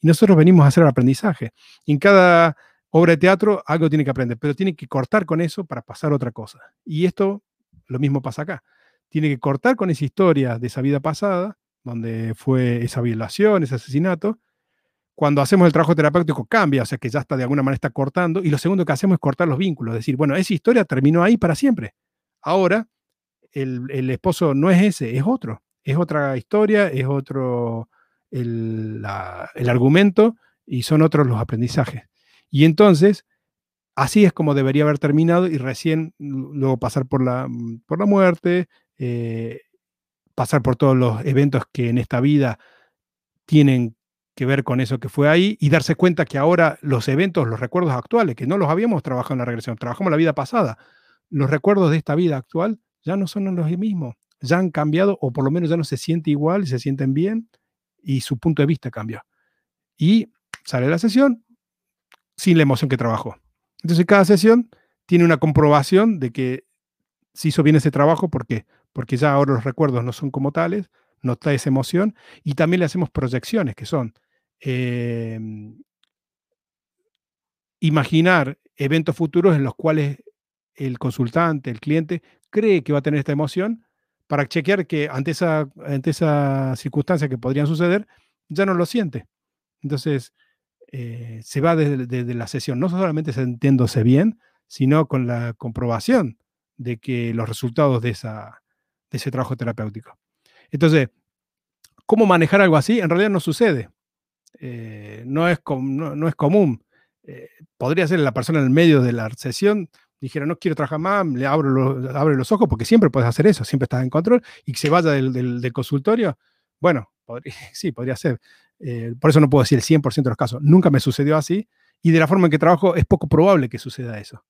A: Y nosotros venimos a hacer el aprendizaje. en cada obra de teatro algo tiene que aprender, pero tiene que cortar con eso para pasar otra cosa. Y esto, lo mismo pasa acá. Tiene que cortar con esa historia de esa vida pasada donde fue esa violación, ese asesinato, cuando hacemos el trabajo terapéutico cambia, o sea que ya está de alguna manera está cortando, y lo segundo que hacemos es cortar los vínculos, decir, bueno, esa historia terminó ahí para siempre. Ahora, el, esposo no es ese, es otro, es otra historia, es otro el, el argumento y son otros los aprendizajes. Y entonces, así es como debería haber terminado y recién luego pasar por la, por la muerte, eh, pasar por todos los eventos que en esta vida tienen que ver con eso que fue ahí y darse cuenta que ahora los eventos, los recuerdos actuales, que no los habíamos trabajado en la regresión, trabajamos la vida pasada, los recuerdos de esta vida actual ya no son los mismos, ya han cambiado o por lo menos ya no se siente igual, se sienten bien y su punto de vista cambió. Y sale la sesión sin la emoción que trabajó. Entonces cada sesión tiene una comprobación de que se hizo bien ese trabajo porque porque ya ahora los recuerdos no son como tales, no está esa emoción, y también le hacemos proyecciones, que son em, imaginar eventos futuros en los cuales el consultante, el cliente, cree que va a tener esta emoción para chequear que ante esa, ante esa circunstancia que podrían suceder, ya no lo siente. Entonces, eh, se va desde, la sesión, no solamente sintiéndose bien, sino con la comprobación de que los resultados de esa, de ese trabajo terapéutico. Entonces, ¿cómo manejar algo así? En realidad no sucede. Eh, no, es no, es común. Eh, podría ser la persona en el medio de la sesión dijera, no quiero trabajar más, le abro los, abre los ojos, porque siempre puedes hacer eso, siempre estás en control, y que se vaya del, consultorio, bueno, [LAUGHS] sí, podría ser. Eh, por eso no puedo decir el 100% de los casos. Nunca me sucedió así, y de la forma en que trabajo es poco probable que suceda eso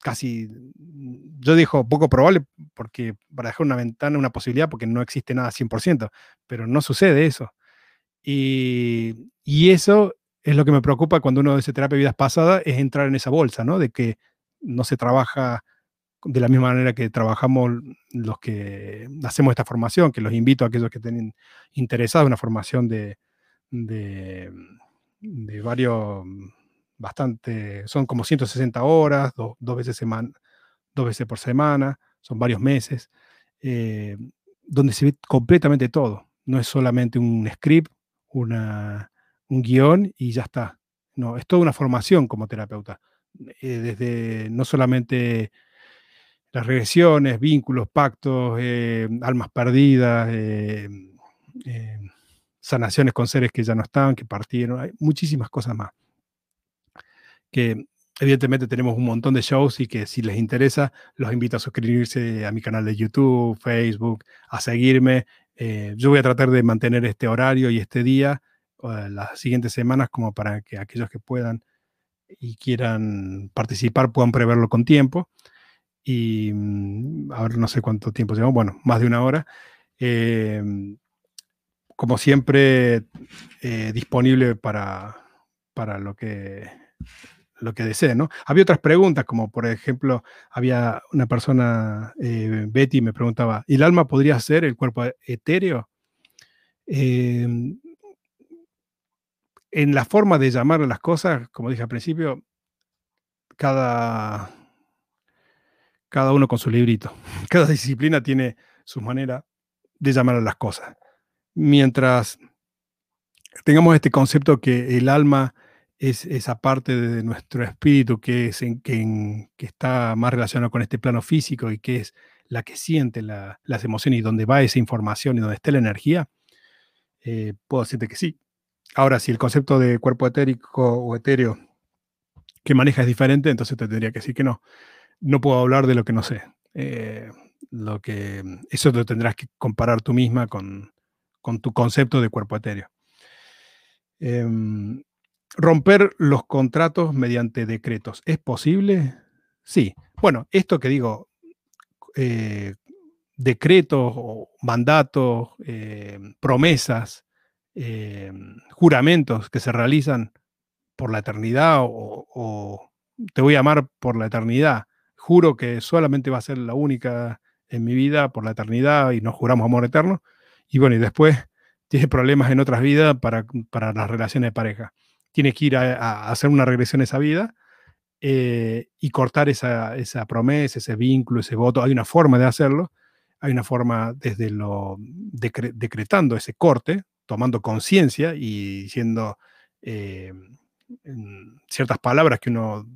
A: casi, mm, yo digo poco probable porque para dejar una ventana, una posibilidad, porque no existe nada 100%, pero no sucede eso. Y, eso es lo que me preocupa cuando uno dice terapia de vidas pasadas, es entrar en esa bolsa, ¿no? De que no se trabaja de la misma manera que trabajamos los que hacemos esta formación, que los invito a aquellos que estén interesados en una formación de, de, varios, bastante, son como 160 horas, dos, veces semana, dos veces por semana, son varios meses, eh, donde se ve completamente todo. No es solamente un script, una, un guion y ya está. No, es toda una formación como terapeuta. Eh, desde no solamente las regresiones, vínculos, pactos, eh, almas perdidas, eh, eh, sanaciones con seres que ya no estaban, que partieron, hay muchísimas cosas más. Que evidentemente tenemos un montón de shows y que si les interesa, los invito a suscribirse a mi canal de YouTube, Facebook, a seguirme. yo voy a tratar de mantener este horario y este día las siguientes semanas como para que aquellos que puedan y quieran participar puedan preverlo con tiempo y mm, ahora no sé cuánto tiempo llevamos, bueno, más de una hora. Em, como siempre, eh, disponible para, para lo que lo que desee, ¿no? Había otras preguntas, como por ejemplo, había una persona, eh, Betty, me preguntaba, ¿y el alma podría ser el cuerpo etéreo? En la forma de llamar a las cosas, como dije al principio, cada, cada uno con su librito. [LAUGHS] Cada disciplina tiene su manera de llamar a las cosas. Mientras tengamos este concepto que el alma es esa parte de nuestro espíritu que, es en, que, está más relacionado con este plano físico y que es la que siente las emociones y donde va esa información y donde está la energía, eh, puedo decirte que sí. Ahora, si el concepto de cuerpo etérico o etéreo que maneja es diferente, entonces te tendría que decir que no no puedo hablar de lo que no sé. Eh, lo que, eso lo tendrás que comparar tú misma con, tu concepto de cuerpo etéreo. Em, romper los contratos mediante decretos. ¿Es posible? Sí. Bueno, esto que digo, eh, decretos o mandatos, eh, promesas, juramentos que se realizan por la eternidad o, te voy a amar por la eternidad juro que solamente va a ser la única en mi vida por la eternidad y nos juramos amor eterno. Y bueno, y después [LAUGHS] tiene problemas en otras vidas para, para las relaciones de pareja. Tiene que ir a, hacer una regresión a esa vida eh, y cortar esa, esa, promesa, ese vínculo, ese voto. Hay una forma de hacerlo. Hay una forma desde lo decretando ese corte, tomando conciencia y diciendo eh, ciertas palabras que uno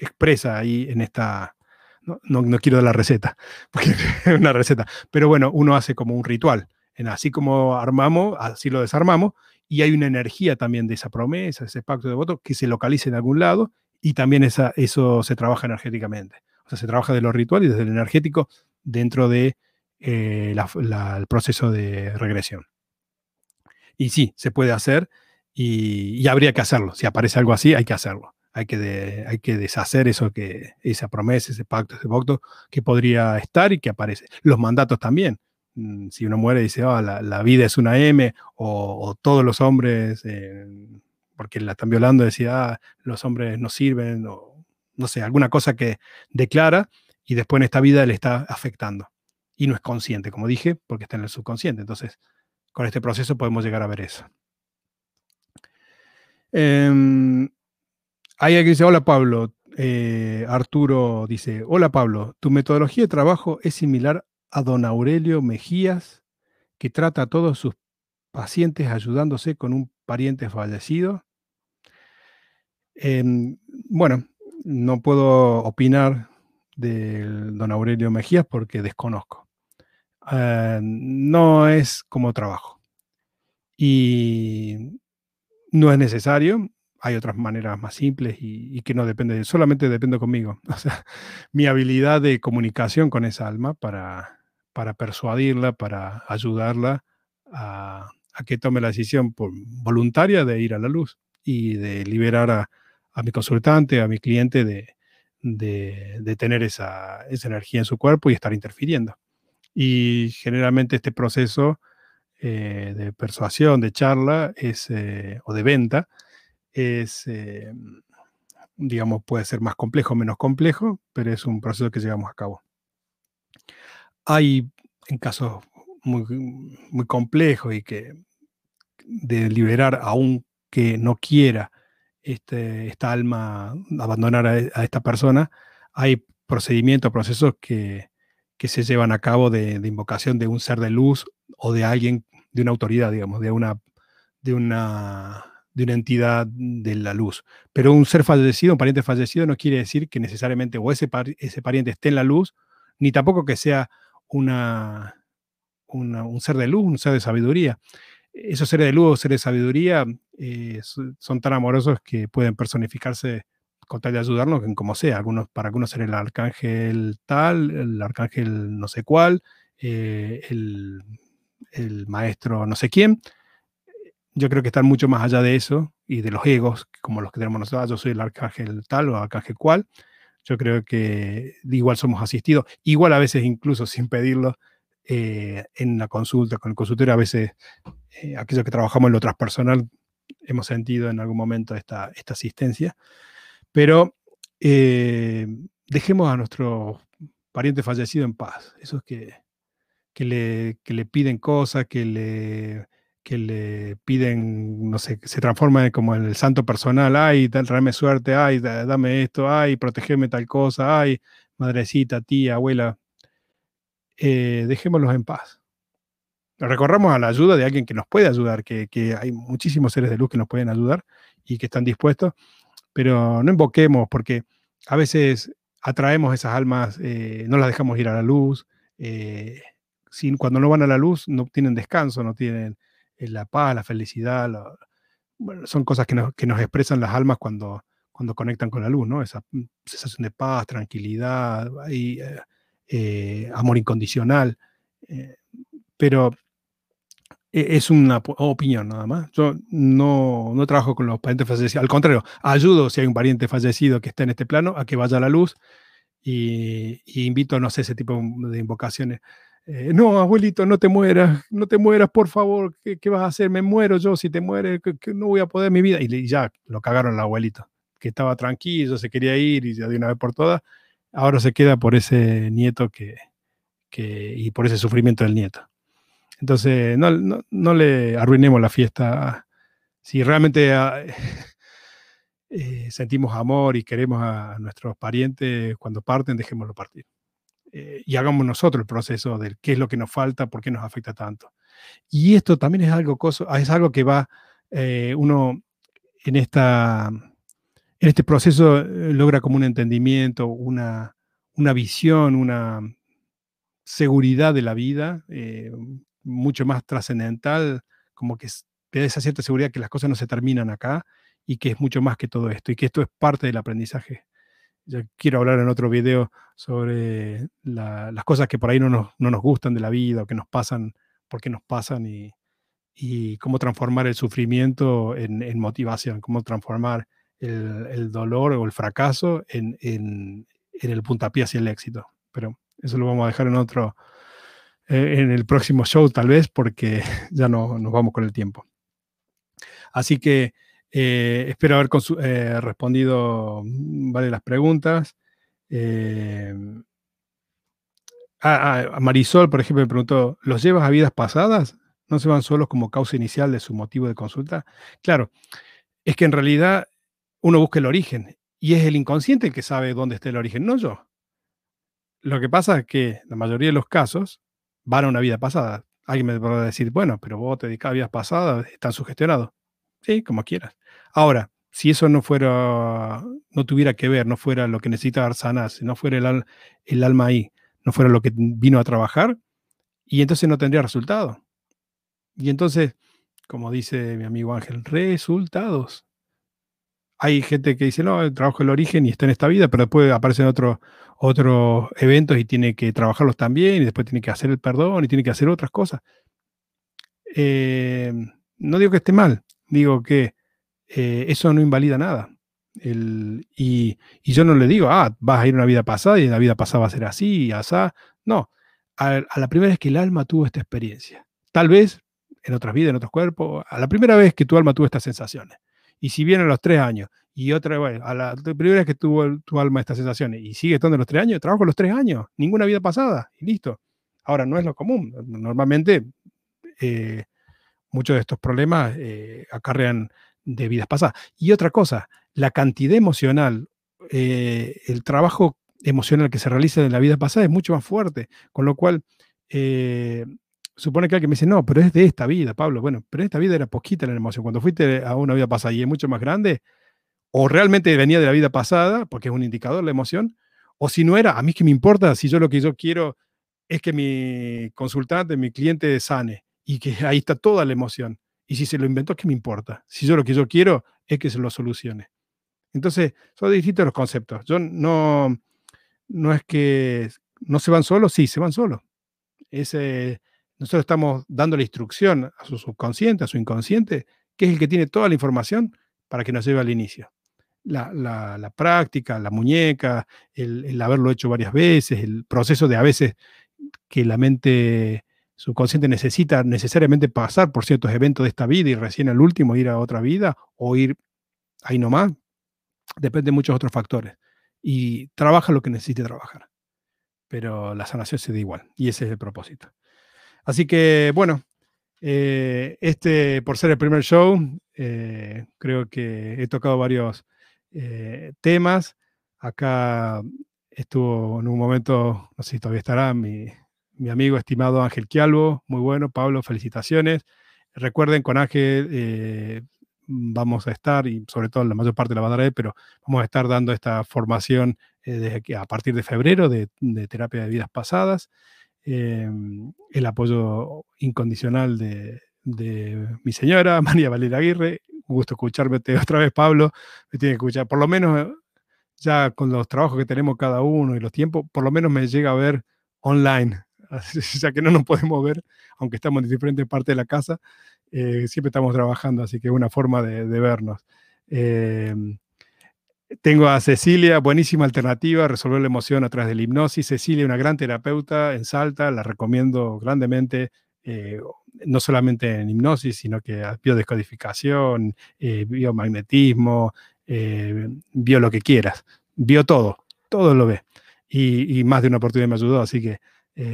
A: expresa ahí en esta, no, no, quiero dar la receta, [LAUGHS] porque es una receta, pero bueno, uno hace como un ritual. Así como armamos, así lo desarmamos, y hay una energía también de esa promesa, ese pacto de voto, que se localiza en algún lado, y también esa, eso se trabaja energéticamente. O sea, se trabaja de lo ritual y desde el energético dentro de eh, proceso de regresión. Y sí, se puede hacer y, y, habría que hacerlo. Si aparece algo así, hay que hacerlo hay que, hay que deshacer eso que, esa promesa, ese pacto, ese voto que podría estar y que aparece. Los mandatos también. Mm, si uno muere dice, oh, la, vida es una M, o, todos los hombres, eh, porque la están violando, decía, ah, los hombres no sirven, o no sé, alguna cosa que declara y después en esta vida le está afectando. Y no es consciente, como dije, porque está en el subconsciente. Entonces, con este proceso podemos llegar a ver eso. Em, hay alguien que dice, hola Pablo. Eh, Arturo dice, hola Pablo, tu metodología de trabajo es similar a don Aurelio Mejías, que trata a todos sus pacientes ayudándose con un pariente fallecido. Em, bueno, no puedo opinar del don Aurelio Mejías porque desconozco. Eh, no es como trabajo. Y no es necesario hay otras maneras más simples y, que no depende, solamente depende conmigo. [LAUGHS] O sea, mi habilidad de comunicación con esa alma para, para persuadirla, para ayudarla a, que tome la decisión voluntaria de ir a la luz y de liberar a, mi consultante, a mi cliente de, de, tener esa, esa, energía en su cuerpo y estar interfiriendo. Y generalmente este proceso eh, de persuasión, de charla es, eh, o de venta, es, eh, digamos, puede ser más complejo o menos complejo, pero es un proceso que llevamos a cabo. Hay en casos muy, muy complejos y que de liberar aún que no quiera este, esta alma abandonar a, esta persona, hay procedimientos, procesos que, que se llevan a cabo de, invocación de un ser de luz o de alguien, de una autoridad, digamos, de una, de una, de una entidad de la luz. Pero un ser fallecido, un pariente fallecido, no quiere decir que necesariamente o ese, ese pariente esté en la luz, ni tampoco que sea una, un ser de luz, un ser de sabiduría. Esos seres de luz o seres de sabiduría eh, son tan amorosos que pueden personificarse con tal de ayudarnos como sea. Algunos, para algunos ser el arcángel tal, el arcángel no sé cuál, eh, el, el, maestro no sé quién. Yo creo que están mucho más allá de eso y de los egos, como los que tenemos nosotros. Yo soy el arcángel tal o arcángel cual. Yo creo que igual somos asistidos, igual a veces incluso [LAUGHS] sin pedirlo, eh, en la consulta, con el consultorio, a veces eh, aquellos que trabajamos en lo transpersonal hemos sentido en algún momento esta, esta asistencia, pero eh, dejemos a nuestro pariente fallecido en paz, esos que, que, le, que le piden cosas, que le, que le piden, no sé, se transforman como en el santo personal, ay, tráeme suerte, ay, dame esto, ay, protegeme tal cosa, ay, madrecita, tía, abuela, eh, dejémoslos en paz. Recorramos a la ayuda de alguien que nos puede ayudar, que, hay muchísimos seres de luz que nos pueden ayudar y que están dispuestos, pero no invoquemos porque a veces atraemos esas almas, eh, no las dejamos ir a la luz, eh, sin, cuando no van a la luz no tienen descanso, no tienen la paz, la felicidad, son cosas que nos, que nos, expresan las almas cuando, cuando conectan con la luz, ¿no? Esa mm, sensación de paz, tranquilidad, y, eh, amor incondicional, eh, pero es una opinión nada más. Yo no, no trabajo con los parientes fallecidos, al contrario, ayudo si hay un pariente fallecido que está en este plano a que vaya a la luz y, invito, no sé, ese tipo de invocaciones. Eh, no, abuelito, no te mueras, no te mueras, por favor, ¿qué, vas a hacer? Me muero yo si te mueres, que, no voy a poder mi vida. Y, ya lo cagaron al abuelito, que estaba tranquilo, se quería ir y ya de una vez por todas ahora se queda por ese nieto que, y por ese sufrimiento del nieto. Entonces, no, le arruinemos la fiesta. Si realmente ah, [LAUGHS] eh, sentimos amor y queremos a nuestros parientes cuando parten, dejémoslo partir. Eh, y hagamos nosotros el proceso de qué es lo que nos falta, por qué nos afecta tanto. Y esto también es algo, es algo que va eh, uno en esta en este proceso eh, logra como un entendimiento, una, una visión, una seguridad de la vida mucho más trascendental, como que te esa cierta seguridad que las cosas no se terminan acá y que es mucho más que todo esto y que esto es parte del aprendizaje. Yo quiero hablar en otro video sobre las cosas que por ahí no nos, no nos, gustan de la vida o que nos pasan porque nos pasan y, y cómo transformar el sufrimiento en, en motivación, cómo transformar el, dolor o el fracaso en, el puntapié hacia el éxito. Pero eso lo vamos a dejar en otro, eh, en el próximo show tal vez, porque [LAUGHS] ya no, nos vamos con el tiempo. Así que eh, espero haber eh, respondido varias las preguntas. a Marisol, por ejemplo, me preguntó, ¿los llevas a vidas pasadas? ¿No se van solos como causa inicial de su motivo de consulta? Claro, es que en realidad uno busca el origen y es el inconsciente el que sabe dónde está el origen, no yo. Lo que pasa es que la mayoría de los casos van a una vida pasada. Alguien me podrá decir, bueno, pero vos te dedicas a vidas pasadas, están sugestionados. Sí, como quieras. Ahora, si eso no fuera, no tuviera que ver, no fuera lo que necesita sanar, si no fuera el, el alma ahí, no fuera lo que vino a trabajar, y entonces no tendría resultado. Y entonces, como dice mi amigo Ángel, resultados hay gente que dice, no, el trabajo el origen y está en esta vida, pero después aparecen otros otros eventos y tiene que trabajarlos también, y después tiene que hacer el perdón y tiene que hacer otras cosas. Eh, no digo que esté mal, digo que eh, eso no invalida nada. y, yo no le digo, ah, vas a ir a una vida pasada y en la vida pasada va a ser así y asá. No, a, a la primera vez que el alma tuvo esta experiencia. Tal vez en otras vidas, en otros cuerpos, a la primera vez que tu alma tuvo estas sensaciones Y si viene a los tres años, y otra vez, a la, primera vez que tuvo tu alma estas sensaciones, y sigue estando los tres años, trabajo los tres años, ninguna vida pasada, y listo. Ahora, no es lo común. Normalmente, eh, muchos de estos problemas eh, acarrean de vidas pasadas. Y otra cosa, la cantidad emocional, eh, el trabajo emocional que se realiza en la vida pasada es mucho más fuerte, con lo cual supone que alguien me dice, no, pero es de esta vida, Pablo. Bueno, pero esta vida era poquita la emoción. Cuando fuiste a una vida pasada y es mucho más grande, o realmente venía de la vida pasada, porque es un indicador la emoción, o si no era, a mí que me importa si yo lo que yo quiero es que mi consultante, mi cliente sane y que ahí está toda la emoción. Y si se lo inventó, ¿qué me importa? Si yo lo que yo quiero es que se lo solucione. Entonces, son distintos los conceptos. Yo no, no es que no se van solos, sí, se van solos. Ese, nosotros estamos dando la instrucción a su subconsciente, a su inconsciente, que es el que tiene toda la información para que nos lleve al inicio. La, práctica, la muñeca, el, haberlo hecho varias veces, el proceso de a veces que la mente subconsciente necesita necesariamente pasar por ciertos eventos de esta vida y recién al último ir a otra vida o ir ahí nomás, depende de muchos otros factores. Y trabaja lo que necesite trabajar. Pero la sanación se da igual y ese es el propósito. Así que, bueno, eh, este, por ser el primer show, eh, creo que he tocado varios eh, temas. Acá estuvo en un momento, no sé si todavía estará, mi, mi amigo estimado Ángel Quialvo, muy bueno, Pablo, felicitaciones. Recuerden, con Ángel vamos a estar, y sobre todo la mayor parte la va a dar él, pero vamos a estar dando esta formación a partir de febrero de, de terapia de vidas pasadas. Em, el apoyo incondicional de, mi señora, [LAUGHS] María Valeria Aguirre. Un gusto escucharme otra vez, Pablo. Me tiene que escuchar, por lo menos ya con los trabajos que tenemos cada uno y los tiempos, por lo menos me llega a ver online, [LAUGHS] ya que no nos podemos ver, aunque estamos en diferentes partes de la casa, eh, siempre estamos trabajando, así que es una forma de, vernos. Em, tengo a Cecilia, buenísima alternativa, resolver la emoción a través de la hipnosis. Cecilia, una gran terapeuta en Salta, la recomiendo grandemente, eh, no solamente en hipnosis, sino que biodescodificación, eh, biomagnetismo, eh, vio lo que quieras, vio todo, todo lo ve. Y, más de una oportunidad me ayudó, así que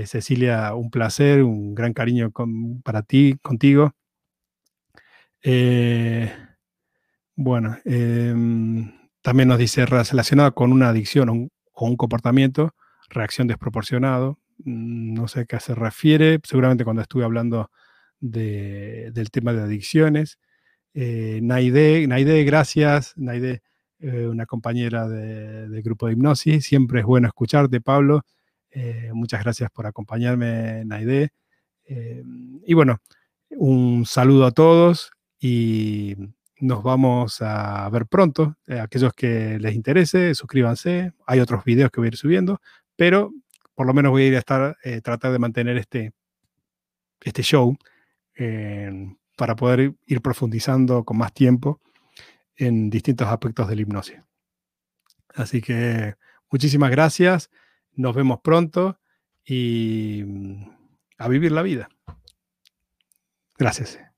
A: Cecilia, un placer, un gran cariño para ti, contigo. bueno, em, también nos dice relacionado con una adicción o un, comportamiento, reacción desproporcionado. Mm, no sé a qué se refiere, seguramente cuando estuve hablando del tema de adicciones. Eh, Naide, Naide, gracias. Naide, eh, una compañera del grupo de hipnosis. Siempre es bueno escucharte, Pablo. Eh, muchas gracias por acompañarme, Naide. Eh, y bueno, un saludo a todos y nos vamos a ver pronto. Eh, aquellos que les interese, suscríbanse. Hay otros videos que voy a ir subiendo, pero por lo menos voy a ir a estar, eh, tratar de mantener este, este show para poder ir profundizando con más tiempo en distintos aspectos del hipnosis. Así que muchísimas gracias. Nos vemos pronto y mm, a vivir la vida. Gracias.